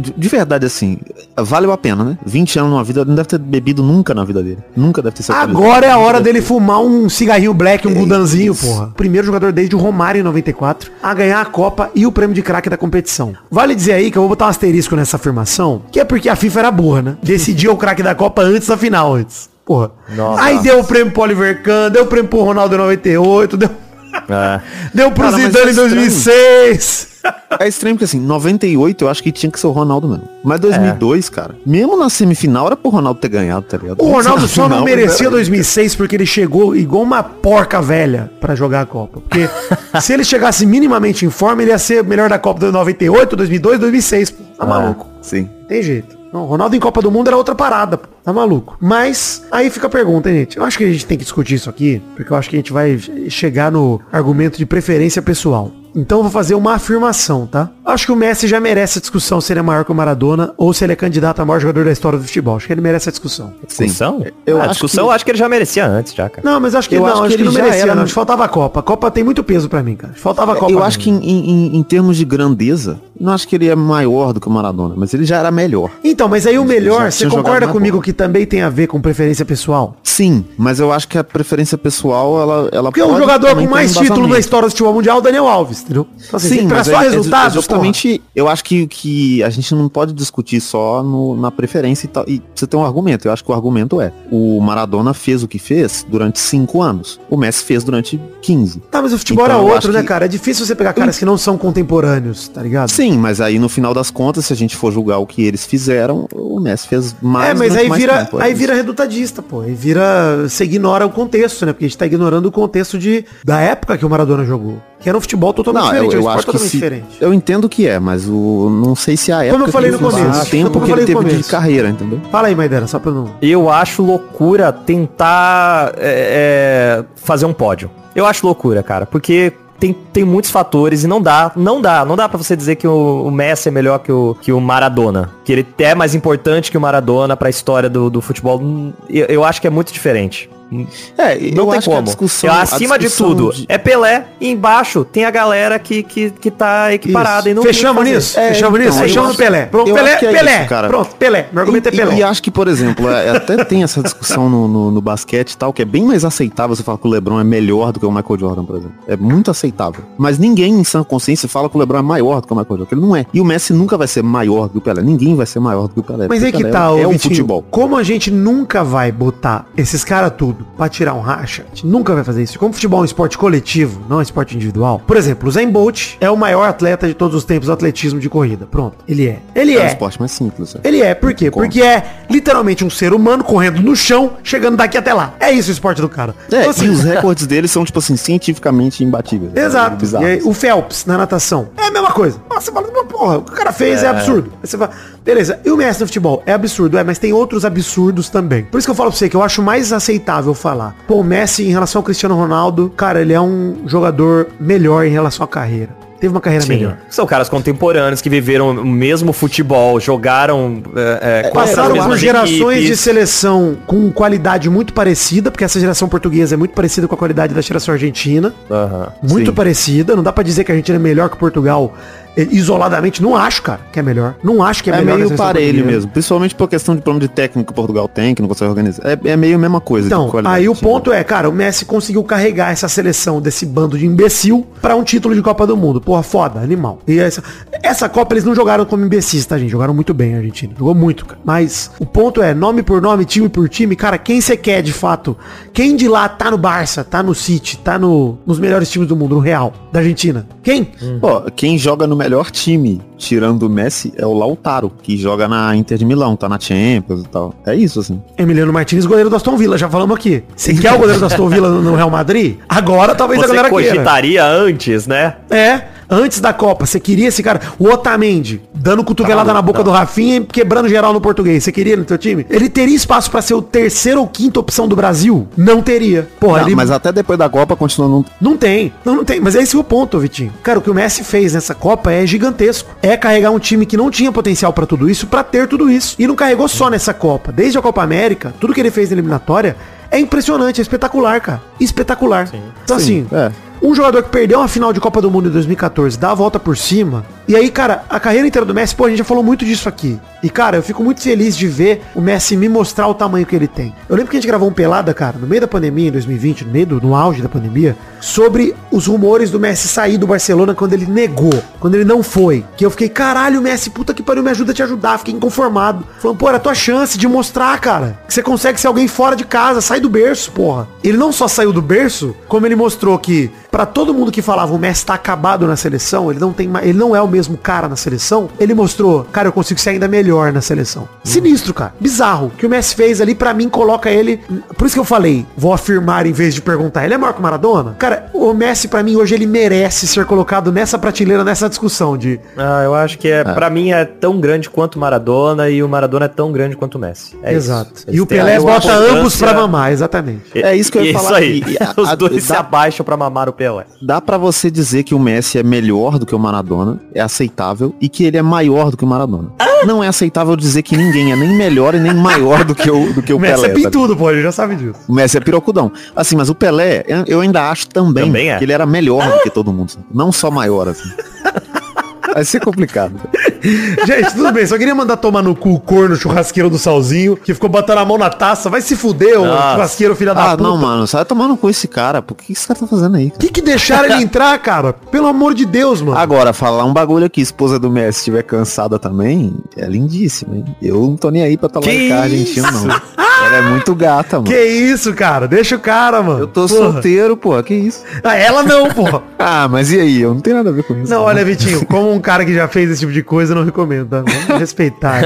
De de verdade, assim, valeu a pena, né? 20 anos numa vida, não deve ter bebido nunca na vida dele. Nunca deve ter sido Agora é a hora dele fumar um cigarrinho black, um gudanzinho, porra. Primeiro jogador desde o Romário em 94 a ganhar a Copa e o prêmio de craque da competição. Vale dizer aí que eu vou botar um asterisco nessa afirmação, que é porque a FIFA era burra, né? Decidia o craque da Copa antes da final, antes. Porra. Nossa. Aí deu o prêmio pro Oliver Kahn, deu o prêmio pro Ronaldo em 98, deu... É. Deu pro Cara, Zidane é em 2006. É estranho porque assim, 98 eu acho que tinha que ser o Ronaldo mesmo. Mas 2002, cara, mesmo na semifinal era pro Ronaldo ter ganhado, tá ligado? O Ronaldo Na só não merecia era- 2006 porque ele chegou igual uma porca velha pra jogar a Copa. Porque se ele chegasse minimamente em forma, ele ia ser melhor da Copa de 98, 2002, 2006. Pô. Tá maluco. Sim. Tem jeito. Não, Ronaldo em Copa do Mundo era outra parada, pô. Tá maluco. Mas aí fica a pergunta, hein, gente. Eu acho que a gente tem que discutir isso aqui, porque eu acho que a gente vai chegar no argumento de preferência pessoal. Então eu vou fazer uma afirmação, tá? Acho que o Messi já merece a discussão se ele é maior que o Maradona ou se ele é candidato a maior jogador da história do futebol. Acho que ele merece a discussão. Discussão? Eu Ah, acho discussão que- eu acho que ele já merecia antes, já, cara. Não, mas acho que Eu não, acho acho, que ele não merecia, era, não. Faltava a Copa. A Copa tem muito peso pra mim, cara. Faltava a Copa. Eu acho mim. que em, em- em termos de grandeza, não acho que ele é maior do que o Maradona, mas ele já era melhor. Então, mas aí o melhor, você concorda comigo bola. que também tem a ver com preferência pessoal? Sim, mas eu acho que a preferência pessoal, ela, ela Porque o pode jogador com mais um título na história do futebol mundial é o Daniel Alves, entendeu? Então, assim, Sim, pra mas só é, é resultado, ju- é justamente, eu acho que, que a gente não pode discutir só no- na preferência e tal. E você tem um argumento. Eu acho que o argumento é: o Maradona fez o que fez durante cinco anos. O Messi fez durante 15. porra. Tá, mas o futebol Então, era eu outro, né, que- cara? É difícil você pegar caras que não são contemporâneos, tá ligado? Sim, mas aí no final das contas, se a gente for julgar o que eles fizeram, o Messi fez mais. é, mas aí vira, tempo, é aí vira redutadista, pô. Aí vira. Você ignora o contexto, né? Porque a gente tá ignorando o contexto de, da época que o Maradona jogou. Que era um futebol totalmente Não, diferente, eu, eu acho que totalmente se, diferente. eu entendo que é, mas o não sei se a época Como eu falei no começo, o tempo que falei ele teve de carreira, entendeu? Fala aí, Maidana, só pra eu não. Eu acho loucura tentar é, é, fazer um pódio. Eu acho loucura, cara, porque tem, tem muitos fatores e não dá, não dá, não dá pra você dizer que o, o Messi é melhor que o, que o Maradona. Que ele é mais importante que o Maradona pra história do, do futebol. Eu, eu acho que é muito diferente. É, Não eu tem acho que a como. discussão- É, a acima de discussão tudo, de- é Pelé e embaixo tem a galera que, que, que tá equiparada e não Fechamos nisso? É, Fechamos então, nisso? Fechamos no Pelé. Pronto, Pelé, é Pelé. isso, cara. Pronto, Pelé. Meu argumento é E- Pelé. E, acho que, por exemplo, é- até tem essa discussão no, no, no basquete e tal, que é bem mais aceitável você falar que o LeBron é melhor do que o Michael Jordan, por exemplo. É muito aceitável. Mas ninguém em sã consciência fala que o LeBron é maior do que o Michael Jordan. Ele não é. E o Messi nunca vai ser maior do que o Pelé. Ninguém vai ser maior do que o Pelé. Mas aí que Pelé tá, é, é futebol. Como a gente nunca vai botar esses caras tudo pra tirar um racha, a gente nunca vai fazer isso. Como futebol é um esporte coletivo, não é um esporte individual. Por exemplo, o Zayn Bolt é o maior atleta de todos os tempos do atletismo de corrida. Pronto. Ele é. Ele É um é. esporte mais simples. é. Ele é, por quê? Porque é literalmente um ser humano correndo no chão, chegando daqui até lá. É isso o esporte do cara. É, Então, assim, e os recordes dele são, tipo assim, cientificamente imbatíveis. É Exato. E aí, o Phelps na natação. É a mesma coisa. Nossa, você fala, "Mas, porra, o que o cara fez é, absurdo. Aí você fala, beleza, e o Messi no futebol? É absurdo, é, mas tem outros absurdos também. Por isso que eu falo pra você que eu acho mais aceitável falar. Pô, o Messi em relação ao Cristiano Ronaldo, cara, ele é um jogador melhor em relação à carreira. Teve uma carreira Sim. melhor. São caras contemporâneos que viveram o mesmo futebol, jogaram é, é, as Passaram por gerações de equipes. seleção com qualidade muito parecida, porque essa geração portuguesa é muito parecida com a qualidade da geração argentina. Aham. Muito Sim. parecida. Não dá pra dizer que a Argentina é melhor que Portugal eh, isoladamente. Não acho, cara, que é melhor. Não acho que é, É, melhor. que a meio parelho mesmo. Principalmente por questão de plano de técnico que Portugal tem, que não consegue organizar. É, é meio a mesma coisa. de Então, qualidade aí o de ponto é, cara, o Messi conseguiu carregar essa seleção desse bando de imbecil pra um título de Copa do Mundo. Porra, foda, animal. E essa, essa Copa eles não jogaram como imbecis, tá, gente? Jogaram muito bem a Argentina. Jogou muito, cara. Mas o ponto é, nome por nome, time por time, cara, quem você quer de fato? Quem de lá tá no Barça, tá no City, tá no, nos melhores times do mundo, no Real, da Argentina? Quem? Ó, quem joga no melhor time, tirando o Messi, é o Lautaro, que joga na Inter de Milão, tá na Champions e tal. É isso, assim. Emiliano Martins, goleiro do Aston Villa, já falamos aqui. Você quer o goleiro do Aston Villa no Real Madrid? Agora talvez a Você galera queira. cogitaria antes, né? É, antes da Copa, você queria esse cara, o Otamendi, dando cotovelada Não, na boca não. do Rafinha e quebrando geral no português. Você queria no teu time? Ele teria espaço pra ser o terceiro ou quinta opção do Brasil? Não teria. Porra, Não, ele mas até depois da Copa continua não. não tem. Não, não tem. Mas esse é o ponto, Vitinho. Cara, o que o Messi fez nessa Copa é gigantesco. É carregar um time que não tinha potencial pra tudo isso, pra ter tudo isso. E não carregou só nessa Copa. Desde a Copa América, tudo que ele fez na eliminatória é impressionante, é espetacular, cara. Espetacular. Então Sim, assim, é. Um jogador que perdeu uma final de Copa do Mundo em 2014, dá a volta por cima, E aí, cara, a carreira inteira do Messi, pô, a gente já falou muito disso aqui. E, cara, eu fico muito feliz de ver o Messi me mostrar o tamanho que ele tem. Eu lembro que a gente gravou um pelada, cara, no meio da pandemia, em 2020, no meio do no auge da pandemia, sobre os rumores do Messi sair do Barcelona quando ele negou, quando ele não foi. Que eu fiquei, caralho, Messi, puta que pariu, me ajuda a te ajudar. Fiquei inconformado. Falando, pô, era a tua chance de mostrar, cara, que você consegue ser alguém fora de casa, sai do berço, porra. Ele não só saiu do berço, como ele mostrou que, pra todo mundo que falava o Messi tá acabado na seleção, ele não tem mais, ele não é o mesmo cara na seleção, ele mostrou, cara, eu consigo ser ainda melhor na seleção. Sinistro, cara. Bizarro. O que o Messi fez ali, pra mim, coloca ele. Por isso que eu falei, vou afirmar em vez de perguntar. Ele é maior que o Maradona? Cara, o Messi, pra mim, hoje ele merece ser colocado nessa prateleira, nessa discussão de. Ah, eu acho que é, pra mim é tão grande quanto o Maradona e o Maradona é tão grande quanto o Messi. É Exato. isso. E o Pelé bota importância- ambos pra mamar, exatamente. É isso que eu ia falar aí. A- Os a- dois se dá- abaixam pra mamar o Pelé. Dá pra você dizer que o Messi é melhor do que o Maradona, é aceitável, e que ele é maior do que o Maradona. Não é aceitável dizer que ninguém é nem melhor e nem maior do que o, do que o, O Messi Pelé. é sabe? pintudo, pô, ele já sabe disso. O Messi é pirocudão. Assim, mas o Pelé, eu- ainda acho também, Também é. que ele era melhor do que todo mundo. Não só maior, assim. Vai ser complicado. Gente, tudo bem, só queria mandar tomar no cu o corno churrasqueiro do Salzinho, que ficou botando a mão na taça. Vai se fuder, ô Nossa. churrasqueiro, filha da Ah, puta. não, mano, sai tomando com esse cara. Por que esse cara tá fazendo aí, O cara? que que deixaram ele entrar, cara? Pelo amor de Deus, mano. Agora, falar um bagulho aqui, esposa do Messi estiver cansada também, é lindíssimo, hein? Eu não tô nem aí pra Que de cara argentino, não. Ela é muito gata, mano. Que isso, cara? Deixa o cara, mano. Eu tô Porra. solteiro, pô, que isso? Ah, ela não, pô. Ah, mas e aí? Eu não tenho nada a ver com isso. Não, olha, Vitinho, como um cara que já fez esse tipo de coisa, eu não recomendo, tá? Vamos respeitar.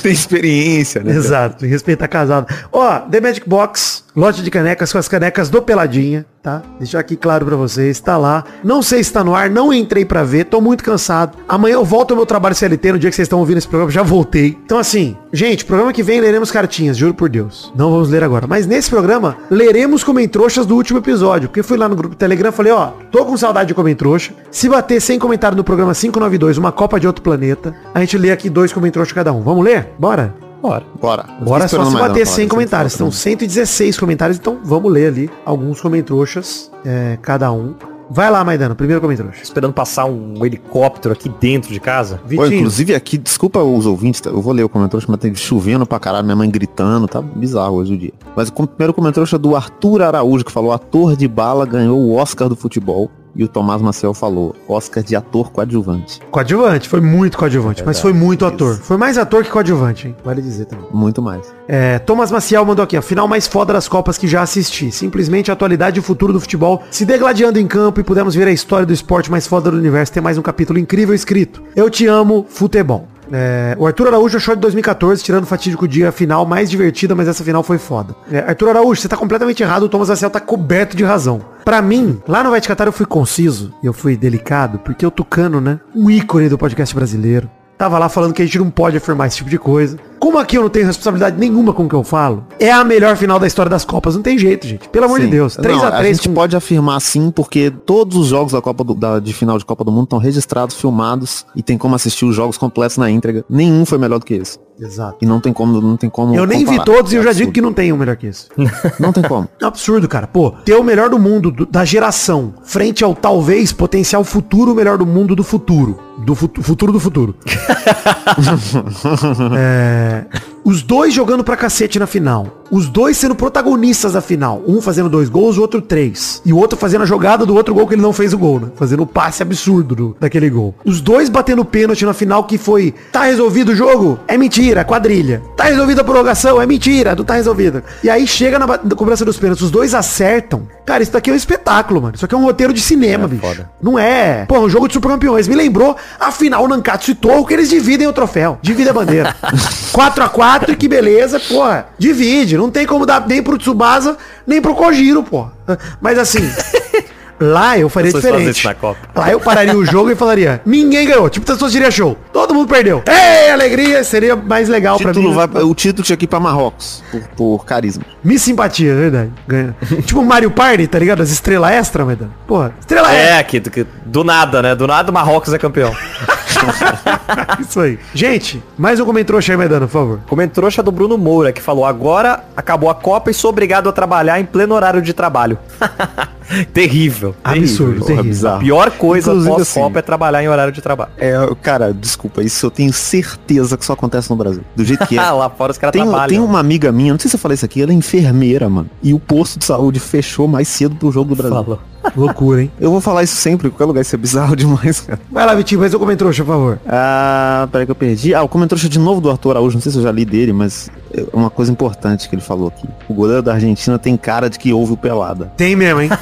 Tem experiência, né? Exato, respeitar casado. Ó, The Magic Box, lote de canecas com as canecas do Peladinha, tá? Deixar aqui claro pra vocês, tá lá. Não sei se tá no ar, não entrei pra ver, tô muito cansado. Amanhã eu volto ao meu trabalho CLT, no dia que vocês estão ouvindo esse programa, já voltei. Então assim, gente, programa que vem leremos cartinhas, juro por Deus. Não vamos ler agora. Mas nesse programa, leremos comentroxas do último episódio. Porque fui lá no grupo Telegram falei, ó, tô com saudade de comentrouxa. Se bater sem comentário no programa 592, uma Copa de outro planeta, a gente lê aqui dois comentroxas cada um. Vamos ler? Bora? Bora. Bora. Bora só se bater 100 sem comentários. São 116 comentários, então vamos ler ali alguns comentrouxas, é, cada um. Vai lá, Maidano, primeiro comentrouxa. Esperando passar um helicóptero aqui dentro de casa. Pô, inclusive aqui, desculpa os ouvintes, tá? eu vou ler o comentário, mas tem chovendo pra caralho, minha mãe gritando, tá bizarro hoje o dia. Mas o primeiro comentário é do Arthur Araújo, que falou, ator de bala ganhou o Oscar do futebol. E o Tomás Maciel falou, Oscar de ator coadjuvante. coadjuvante, foi muito coadjuvante, mas foi muito ator. Foi mais ator que coadjuvante, hein? Vale dizer também. Muito mais. É, Thomas Maciel mandou aqui, ó, final mais foda das Copas que já assisti. Simplesmente a atualidade e o futuro do futebol se degladiando em campo e pudemos ver a história do esporte mais foda do universo. Tem mais um capítulo incrível escrito. Eu te amo, futebol. É, o Arthur Araújo achou de 2014, tirando o fatídico dia final mais divertida, mas essa final foi foda. É, Arthur Araújo, você tá completamente errado, o Thomas Maciel tá coberto de razão. Pra mim, lá no Vai eu fui conciso, eu fui delicado, porque o Tucano, né, um ícone do podcast brasileiro, tava lá falando que a gente não pode afirmar esse tipo de coisa. Como aqui eu não tenho responsabilidade nenhuma com o que eu falo, é a melhor final da história das Copas. Não tem jeito, gente. Pelo amor de Sim. Deus. 3 Não, a 3 gente com... pode afirmar sim, porque todos os jogos da Copa do- da- de final de Copa do Mundo estão registrados, filmados e tem como assistir os jogos completos na íntegra. Nenhum foi melhor do que esse. Exato. E não tem como, não tem como. Eu nem vi todos e eu É já digo absurdo. que não tem um melhor que esse. Não tem como. É um absurdo, cara. Pô, ter o melhor do mundo do- da geração frente ao talvez potencial futuro melhor do mundo do futuro. Do futu- futuro do futuro. É, os dois jogando pra cacete na final. Os dois sendo protagonistas da final. Um fazendo dois gols, o outro três. E o outro fazendo a jogada do outro gol que ele não fez o gol, né? Fazendo o passe absurdo do- daquele gol. Os dois batendo pênalti na final que foi, tá resolvido o jogo? É mentira, quadrilha. Tá resolvida a prorrogação? É mentira, não tá resolvida. E aí chega na, na cobrança dos pênaltis, os dois acertam. Cara, isso daqui é um espetáculo, mano. Isso aqui é um roteiro de cinema, bicho. foda. Não é. Pô, um jogo de super campeões. Me lembrou, afinal, o Nankatsu e Toho que eles dividem o troféu. Dividem a bandeira. 4 a 4 e que beleza, porra. Divide. Não tem como dar nem pro Tsubasa, nem pro Kojiro, porra. Mas assim, lá eu faria diferente. isso na Copa. Lá eu pararia o jogo e falaria, ninguém ganhou. Tipo, as pessoas diriam show. Todo mundo perdeu. Ei, alegria. Seria mais legal título mim. vai- o título tinha que ir pra Marrocos, por, por carisma. Me simpatia, é verdade. Ganha. tipo Mario Party, tá ligado? As estrelas extra, Maidana. Porra, estrela extra. É, que, que do nada, né? Do nada o Marrocos é campeão. Isso aí. Gente, mais um comentrouxa aí, Maidana, por favor. Comentrouxa do Bruno Moura, que falou, agora acabou a Copa e sou obrigado a trabalhar em pleno horário de trabalho. terrível. Absurdo, terrível. terrível. A pior coisa pós-Copa assim, é trabalhar em horário de trabalho. É, cara, desculpa, isso eu tenho certeza que só acontece no Brasil. Do jeito que é. Lá fora os caras trabalham. tem uma amiga minha, não sei se eu falei isso aqui, ela é enfermeira, mano. E o posto de saúde fechou mais cedo pro jogo do Brasil. Falou. Loucura, hein? Eu vou falar isso sempre, em qualquer lugar, isso é bizarro demais, cara. Vai lá, Vitinho, mais um comentrouxa, por favor. Ah, peraí que eu perdi. Ah, o comentário de novo do Arthur Araújo, não sei se eu já li dele, mas é uma coisa importante que ele falou aqui. O goleiro da Argentina tem cara de que ouve o pelada. Tem mesmo, hein?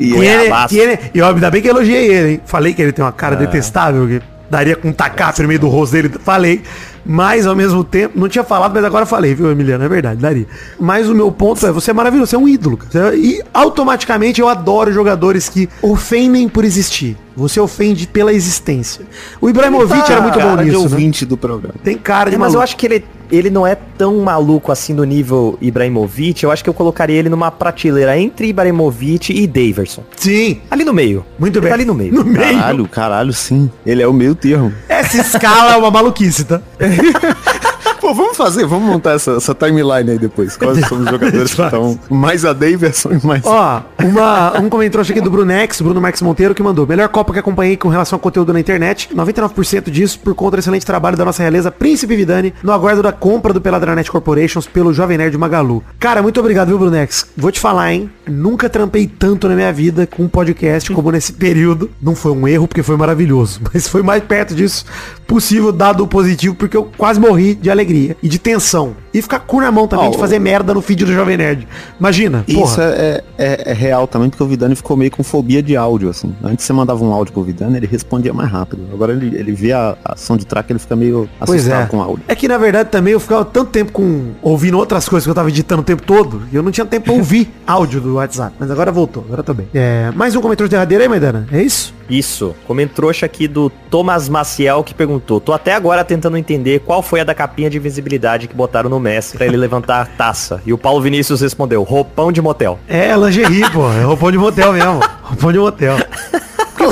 E Tiene, Goiabaço. tiene, e ó, ainda bem que elogiei ele, hein? Falei que ele tem uma cara detestável, que daria com um tacape no meio do rosto dele. Falei. Mas ao mesmo tempo, não tinha falado, mas agora falei, viu, Emiliano? É verdade, daria. Mas o meu ponto é, você é maravilhoso, você é um ídolo. cara. E automaticamente eu adoro jogadores que ofendem por existir. Você ofende pela existência. O Ibrahimovic era muito bom nisso, né? ouvinte do programa. Tem cara de É, mas eu acho que ele, ele não é tão maluco assim do nível Ibrahimovic. Eu acho que eu colocaria ele numa prateleira entre Ibrahimovic e Daverson. Sim, Ali no meio. muito Ele bem. tá ali no meio. No meio. Caralho, caralho, sim. Ele é o meio termo. Essa escala é uma maluquice, tá? Pô, vamos fazer, vamos montar essa, essa timeline aí depois. Quais são os jogadores que estão mais a Daverson e mais... Ó, uma, um comentário aqui do Brunex, Bruno Max Monteiro, que mandou. Melhor Copa que acompanhei com relação ao conteúdo na internet. 99% disso por conta do excelente trabalho da nossa realeza Príncipe Vidani no aguardo da compra do Peladranet Corporations pelo Jovem Nerd Magalu. Cara, muito obrigado, viu, Brunex? Vou te falar, hein? Nunca trampei tanto na minha vida com um podcast como nesse período. Não foi um erro, porque foi maravilhoso. Mas foi mais perto disso possível, dado o positivo, porque eu quase morri de alegria e de tensão. E ficar cu na mão também Ó, de fazer merda no feed do Jovem Nerd. Imagina, Isso porra. é, é- é real também, porque o Vidani ficou meio com fobia de áudio, assim. Antes você mandava um áudio pro Vidani, ele respondia mais rápido. Agora ele, ele vê a a ação de track, ele fica meio Pois assustado é. com o áudio. É que na verdade também eu ficava tanto tempo com ouvindo outras coisas que eu tava editando o tempo todo, e eu não tinha tempo pra ouvir áudio do WhatsApp. Mas agora voltou, agora eu tô bem. É, mais um comentário de derradeira aí, Maidana? É isso? Isso. Comentrouxa aqui do Thomas Maciel que perguntou. Tô até agora tentando entender qual foi a da capinha de invisibilidade que botaram no Messi pra ele levantar a taça. E o Paulo Vinícius respondeu, roupão de motel. É, lingerie, pô. É roupão de motel mesmo. Roupão de motel.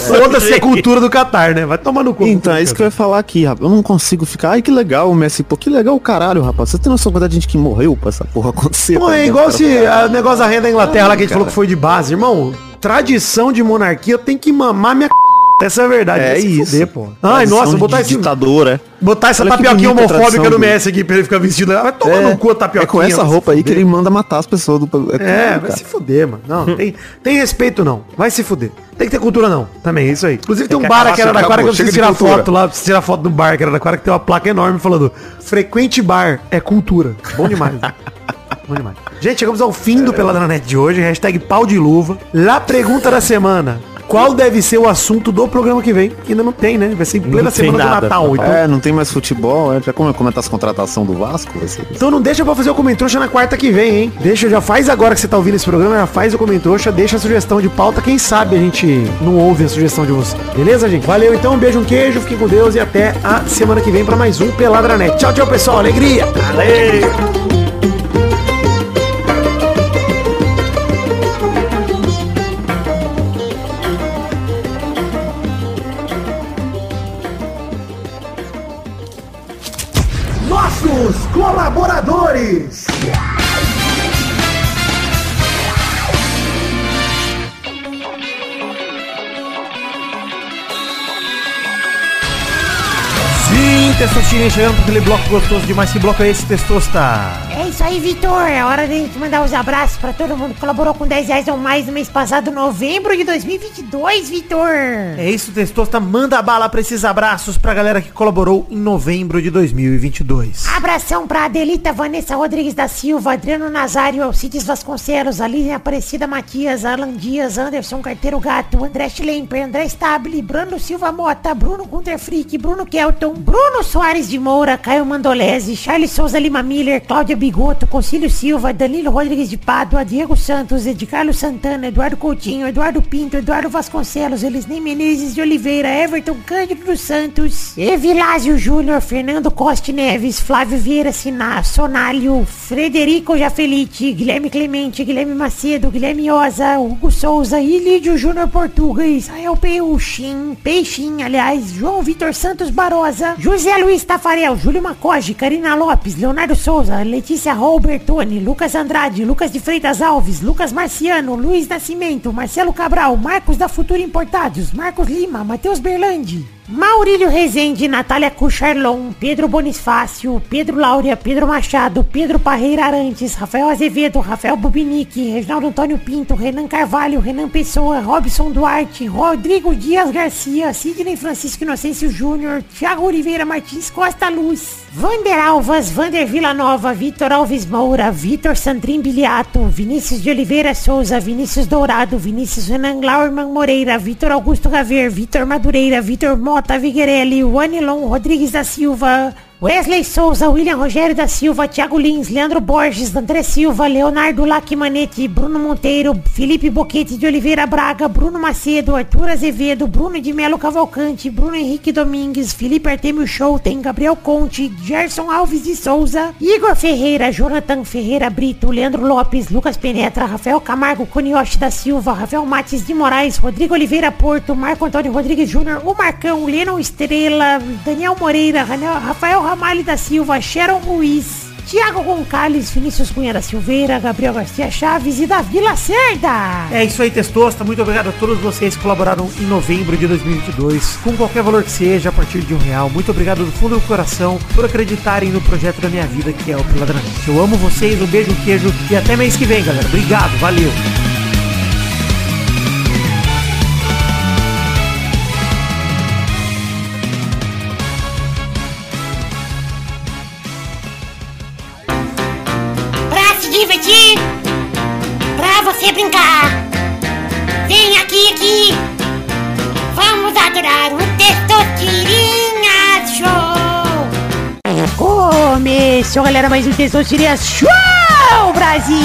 Foda-se a cultura do Catar, né? Vai tomar no cu. Então, é isso que eu ia falar aqui, rapaz. Eu não consigo ficar. Ai, que legal o Messi. Pô, que legal o caralho, rapaz. Você tem noção da quantidade de gente que morreu pra essa porra acontecer? Pô, tá é igual se a negócio da renda da Inglaterra lá que a gente Cara. falou que foi de base. Irmão, tradição de monarquia tem que mamar minha c... Essa é a verdade. É isso. fuder, pô. Ai, Tradição nossa, botar esse, ditador, é. botar essa Olha tapioquinha homofóbica no Messi aqui pra ele ficar vestido. Vai tomar no cu a tapioquinha. É com essa roupa aí que ele manda matar as pessoas do. É, claro, vai se fuder, mano. Não, tem, tem respeito não. Vai se fuder. Tem que ter cultura não. Também, é isso aí. Inclusive tem um que bar aqui era da Quara que eu preciso tirar foto lá, preciso tirar foto do bar que era da Quara que tem uma placa enorme falando frequente bar é cultura. Bom demais. Bom demais. Gente, chegamos ao fim do Pelada na Net de hoje. Hashtag pau de luva. Lá pergunta da semana. Qual deve ser o assunto do programa que vem? Que ainda não tem, né? Vai ser em plena Não semana do Natal. Então, É, não tem mais futebol, é, já como comentar as contratação do Vasco, vai ser. Então não deixa pra fazer o Comentrouxa na quarta que vem, hein? Deixa, já faz agora que você tá ouvindo esse programa, já faz o Comentrouxa, deixa a sugestão de pauta, quem sabe a gente não ouve a sugestão de você. Beleza, gente? Valeu, então, um beijo, um queijo, fiquem com Deus e até a semana que vem pra mais um Peladranet. Tchau, tchau, pessoal, alegria! Valeu! Testosterinha chegando pra aquele bloco gostoso demais. Que bloco é esse, Testosta? É isso aí, Vitor. É hora de gente mandar os abraços pra todo mundo que colaborou com 10 reais ou mais no mês passado, novembro de 2022, Vitor. É isso, Testosta. Manda bala pra esses abraços pra galera que colaborou em novembro de 2022. Abração pra Adelita Vanessa Rodrigues da Silva, Adriano Nazário, Alcides Vasconcelos, Aline Aparecida Matias, Alan Dias, Anderson Carteiro Gato, André Schlemper, André Stabile, Bruno Silva Mota, Bruno Gunter Frick, Bruno Kelton, Bruno Soares de Moura, Caio Mandolese, Charles Souza Lima Miller, Cláudia Bigoto, Concílio Silva, Danilo Rodrigues de Pádua, Diego Santos, Ed Carlos Santana, Eduardo Coutinho, Eduardo Pinto, Eduardo Vasconcelos, Elisnei Menezes de Oliveira, Everton Cândido dos Santos, Evilásio Júnior, Fernando Costa Neves, Flávio Vieira Siná, Sonálio, Frederico Jafelite, Guilherme Clemente, Guilherme Macedo, Guilherme Oza, Hugo Souza, Ilídio Júnior Portuga, Israel Peixinho, Peixinho, aliás, João Vitor Santos Barosa, José Luiz Tafarel, Júlio Macoge, Karina Lopes, Leonardo Souza, Letícia Robertoni, Lucas Andrade, Lucas de Freitas Alves, Lucas Marciano, Luiz Nascimento, Marcelo Cabral, Marcos da Futura Importados, Marcos Lima, Matheus Berlandi. Maurílio Rezende, Natália Cucharlon, Pedro Bonifácio, Pedro Laura, Pedro Machado, Pedro Parreira Arantes, Rafael Azevedo, Rafael Bubinique, Reginaldo Antônio Pinto, Renan Carvalho, Renan Pessoa, Robson Duarte, Rodrigo Dias Garcia, Sidney Francisco Inocêncio Júnior, Thiago Oliveira Martins Costa Luz, Vander Alvas, Vander Villanova, Vitor Alves Moura, Vitor Sandrin Biliato, Vinícius de Oliveira Souza, Vinícius Dourado, Vinícius Renan Laurman Moreira, Vitor Augusto Gaver, Vitor Madureira, Vitor Mota Viguerelli, Wanilon Rodrigues da Silva, Wesley Souza, William Rogério da Silva, Thiago Lins, Leandro Borges, André Silva, Leonardo Lacmanetti, Bruno Monteiro, Felipe Boquete de Oliveira Braga, Bruno Macedo, Arthur Azevedo, Bruno de Melo Cavalcante, Bruno Henrique Domingues, Felipe Artemio Show, tem Gabriel Conte, Gerson Alves de Souza, Igor Ferreira, Jonathan Ferreira Brito, Leandro Lopes, Lucas Penetra, Rafael Camargo, Conioche da Silva, Rafael Mates de Moraes, Rodrigo Oliveira Porto, Marco Antônio Rodrigues Júnior, o Marcão, Lennon Estrela, Daniel Moreira, Rafael Ramalho da Silva, Sharon Ruiz, Tiago Gonçalves, Vinícius Cunha da Silveira, Gabriel Garcia Chaves e Davi Lacerda. É isso aí, Testosta. Muito obrigado a todos vocês que colaboraram em novembro de 2022, com qualquer valor que seja, a partir de um real. Muito obrigado do fundo do coração por acreditarem no projeto da minha vida, que é o Peladranete. Eu amo vocês, um beijo, um queijo e até mês que vem, galera. Obrigado, valeu. Você brincar. Vem aqui, aqui. Vamos adorar o Testosterinha Show. Começou, galera, mais um Testosterinha Show, Brasil.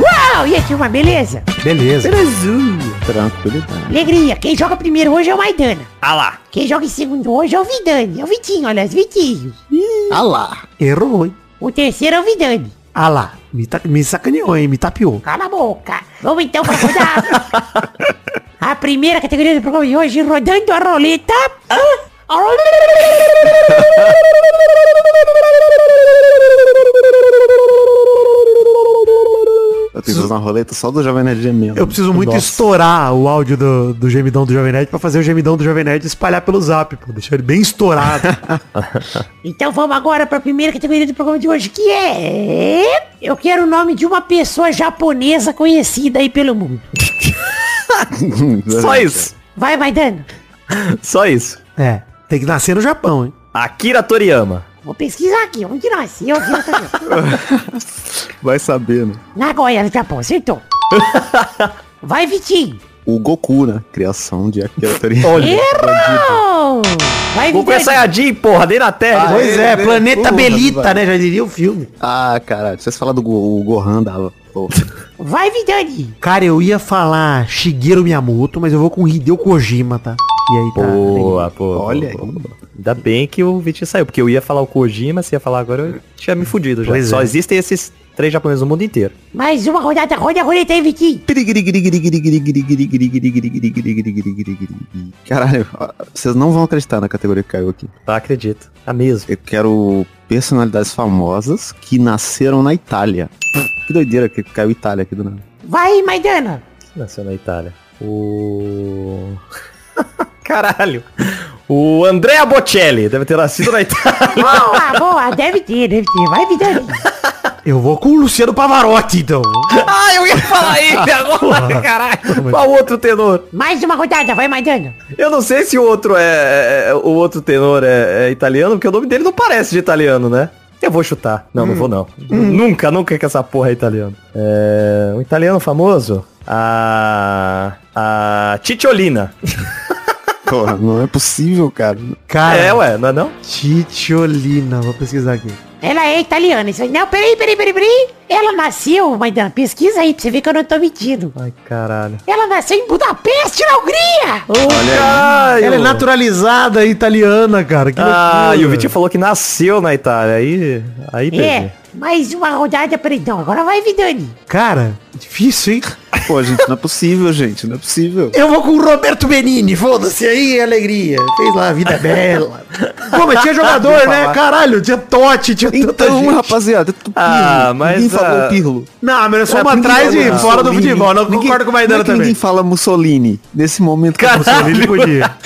Uau, e aqui, uma beleza? Beleza. Tranquilidade. Alegria, quem joga primeiro hoje é o Maidana. Ah lá. Quem joga em segundo hoje é o Vidani. É o Vitinho, olha, os Vitinhos. Ah lá. Errou, hein? O terceiro é o Vidani. Ah lá. Me, me sacaneou, hein? Me tapeou. Cala a boca. Vamos então para rodar. a primeira categoria do programa de hoje, rodando a roleta. Eu roleta só do Jovem Nerd gemendo. Eu preciso muito Nossa. estourar o áudio do, do gemidão do Jovem Nerd pra fazer o gemidão do Jovem Nerd espalhar pelo zap, pô. Deixar ele bem estourado. Então vamos agora para a primeira categoria do programa de hoje, que é... Eu quero o nome de uma pessoa japonesa conhecida aí pelo mundo. Só isso. Vai, Maidano. Só isso. é. Tem que nascer no Japão, hein? Akira Toriyama. Vou pesquisar aqui, onde nasceu Japão. Vai saber, né? Nagoya, no Japão, acertou. Vai, Vitinho. O Goku, né? Criação de Akira Toriyama. Olha. Errou! Vai, Goku é. Saiyajin, porra, nem na Terra. Ah, Pois é, é, Planeta porra, Belita, vai. né? Já diria o filme. Ah, caralho. Se vocês falar do Go- o Gohan, dava. Vai, Vidani. Cara, eu ia falar Shigeru Miyamoto, mas eu vou com Hideo Kojima, tá? E aí, tá? Boa, pô. Olha boa. Ainda bem que o Vitinho saiu, porque eu ia falar o Kojima, se ia falar agora, eu tinha me fudido já. Pois Só é. existem esses três japoneses no mundo inteiro. Mais uma rodada, roda a roleta aí, Vitinho. Caralho, vocês não vão acreditar na categoria que caiu aqui. Tá, acredito. Tá mesmo. Eu quero personalidades famosas que nasceram na Itália. Que doideira que caiu Itália aqui do nada. Vai, Maidana. Nasceu na Itália. O... Caralho. O Andrea Bocelli deve ter nascido na Itália. Boa, boa, deve ter, deve ter. Vai, Vidani. Eu vou com o Luciano Pavarotti, então. ah, eu ia falar ele agora, caralho. Qual outro tenor? Mais uma rodada, vai, Maidana. Eu não sei se o outro é, é- o outro tenor é, é italiano, porque o nome dele não parece de italiano, né? Eu vou chutar. Não, não vou não. Nunca, nunca que essa porra é italiano. É, um italiano famoso? A a Titiolina. Porra, não é possível, cara. Cara, É, ué, não é não? Titiolina, vou pesquisar aqui. Ela é italiana. Isso... Não, peraí, peraí, peraí, peraí. Ela nasceu, Maidan, pesquisa aí pra você ver que eu não tô mentindo. Ai, caralho. Ela nasceu em Budapeste, na Hungria. Olha Ela é naturalizada italiana, cara. Que Ah, loucura. e o Vitinho falou que nasceu na Itália. Aí, aí perdi. É, mais uma rodada, peraí. Não, agora vai, Vidani. Cara, difícil, hein? Pô, gente, não é possível, gente. Não é possível. Eu vou com o Roberto Benini, foda-se aí, alegria. Fez lá, a vida é bela. Pô, mas tinha jogador, né? Caralho, tinha Totti, tinha tanta Então, gente. rapaziada, tu Ah, mas, Ninguém falou ah, Pirlo. Não, mas nós É, somos ninguém atrás falou e fora do futebol. Não Ninguém- concordo com o não é Maidana que também. Ninguém fala Mussolini nesse momento que Mussolini podia.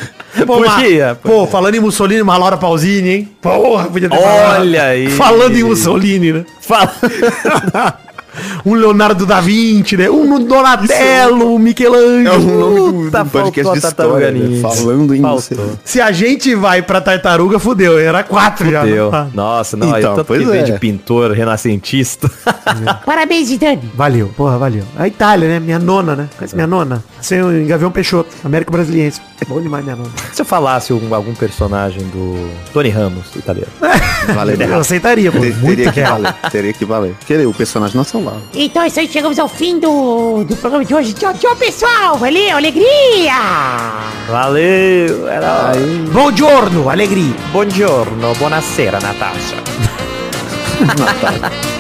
Pô, Podia, mas- Pô, falando em Mussolini, uma Laura Pausini, hein? Porra, podia ter Olha falado. aí. Falando em Mussolini, né? Fala. Um Leonardo da Vinci, né? Um Donatello, um Michelangelo. É o nome do, Puta, do podcast de história, né? Falando em. Mussolini. Se a gente vai pra tartaruga, fudeu. Era quatro já. Deu. né? Nossa, não, Então, aí tanto pois é. de pintor renascentista. Parabéns, Vidani. Valeu, porra, valeu. A Itália, né? Minha nona, né? Conhece minha nona? Nasceu em Gavião Peixoto, Américo Brasiliense. Bom demais, minha nona. Se eu falasse algum, algum personagem do Tony Ramos, italiano. Vale Eu aceitaria, pô. Teria que valer. Teria que valer. Porque o personagem não é Então é isso aí, chegamos ao fim do, do programa de hoje. Tchau, tchau, pessoal. Valeu, alegria. Valeu, era... Buongiorno, alegria. Buongiorno, buonasera, Natasha. Natal.